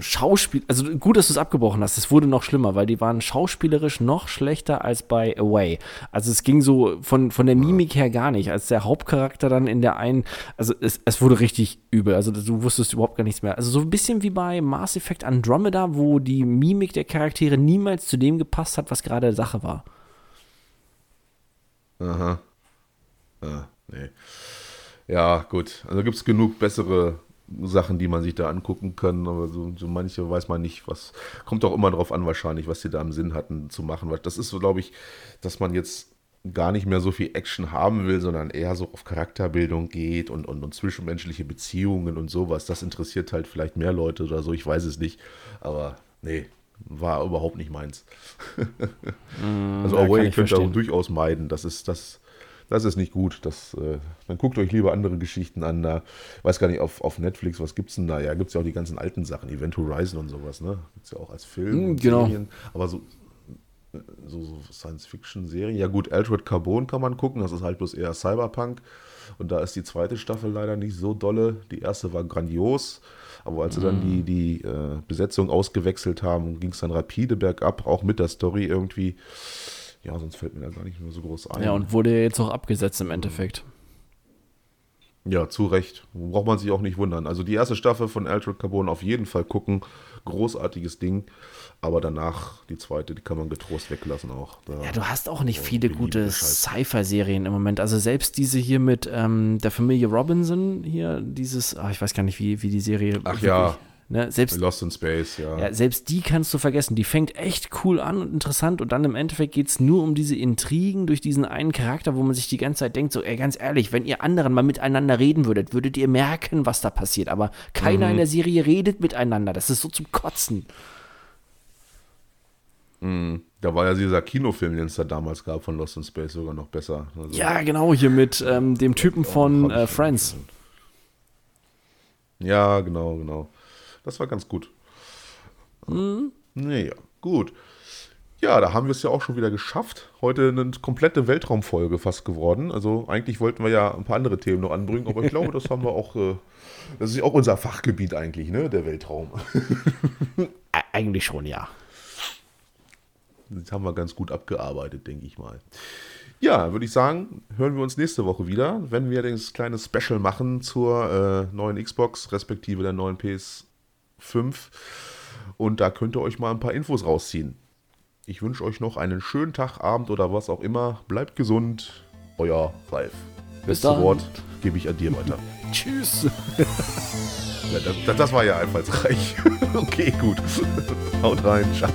Schauspiel. Also gut, dass du es abgebrochen hast. Es wurde noch schlimmer, weil die waren schauspielerisch noch schlechter als bei Away. Also es ging so von, von der Mimik her gar nicht. Als der Hauptcharakter dann in der einen, also es, es wurde richtig übel. Also du wusstest überhaupt gar nichts mehr. Also so ein bisschen wie bei Mass Effect Andromeda, wo die Mimik der Charaktere niemals zu dem gepasst hat, was gerade Sache war. Aha. Ah, nee. Ja, gut. Also gibt es genug bessere Sachen, die man sich da angucken kann, aber so, so manche weiß man nicht, was, kommt auch immer darauf an wahrscheinlich, was die da im Sinn hatten zu machen. Das ist so, glaube ich, dass man jetzt gar nicht mehr so viel Action haben will, sondern eher so auf Charakterbildung geht und, und, und zwischenmenschliche Beziehungen und sowas. Das interessiert halt vielleicht mehr Leute oder so, ich weiß es nicht. Aber nee, war überhaupt nicht meins. Mm, *laughs* also Away könnt ihr auch verstehen. durchaus meiden. Das ist, das, das ist nicht gut. Das, äh, dann guckt euch lieber andere Geschichten an. Da, weiß gar nicht, auf, auf Netflix, was gibt's denn da? Ja, gibt's ja auch die ganzen alten Sachen, Event Horizon und sowas, ne? Gibt's ja auch als Film. Mm, genau. Serien. Aber so, so, so Science-Fiction-Serien. Ja gut, Altered Carbon kann man gucken, das ist halt bloß eher Cyberpunk. Und da ist die zweite Staffel leider nicht so dolle. Die erste war grandios. Aber als sie dann die, die äh, Besetzung ausgewechselt haben, ging es dann rapide bergab, auch mit der Story irgendwie. Ja, sonst fällt mir da gar nicht mehr so groß ein. Ja, und wurde ja jetzt auch abgesetzt im Endeffekt. Ja, zu Recht. Braucht man sich auch nicht wundern. Also die erste Staffel von Altered Carbon auf jeden Fall gucken. Großartiges Ding. Aber danach, die zweite, die kann man getrost weglassen auch. Da, Ja, du hast auch nicht viele gute. Sci-Fi-Serien im Moment. Also selbst diese hier mit ähm, der Familie Robinson hier, dieses, ah, ich weiß gar nicht, wie, wie die Serie. Ach ja. Ne, selbst, Lost in Space, ja. ja, selbst die kannst du vergessen. Die fängt echt cool an und interessant und dann im Endeffekt geht es nur um diese Intrigen durch diesen einen Charakter, wo man sich die ganze Zeit denkt, so, ey, ganz ehrlich, wenn ihr anderen mal miteinander reden würdet, würdet ihr merken, was da passiert. Aber keiner Mhm. in der Serie redet miteinander. Das ist so zum Kotzen. Da war ja dieser Kinofilm, den es da damals gab von Lost in Space, sogar noch besser. Also, Ja, genau, hier mit ähm, dem Typen von hab ich äh, Friends. Ja, genau, genau. Das war ganz gut. Mhm. Naja, gut. Ja, da haben wir es ja auch schon wieder geschafft. Heute eine komplette Weltraumfolge fast geworden. Also eigentlich wollten wir ja ein paar andere Themen noch anbringen, aber ich glaube, das haben wir auch. Äh, das ist ja auch unser Fachgebiet eigentlich, ne? Der Weltraum. Eigentlich schon, ja. Das haben wir ganz gut abgearbeitet, denke ich mal. Ja, würde ich sagen, hören wir uns nächste Woche wieder, wenn wir das kleine Special machen zur äh, neuen Xbox, respektive der neuen PS5. Und da könnt ihr euch mal ein paar Infos rausziehen. Ich wünsche euch noch einen schönen Tag, Abend oder was auch immer. Bleibt gesund. Euer Ralf. Letzte dann. Wort gebe ich an dir weiter. *laughs* Tschüss. Ja, das, das war ja einfallsreich. *laughs* okay, gut. Haut rein. Ciao.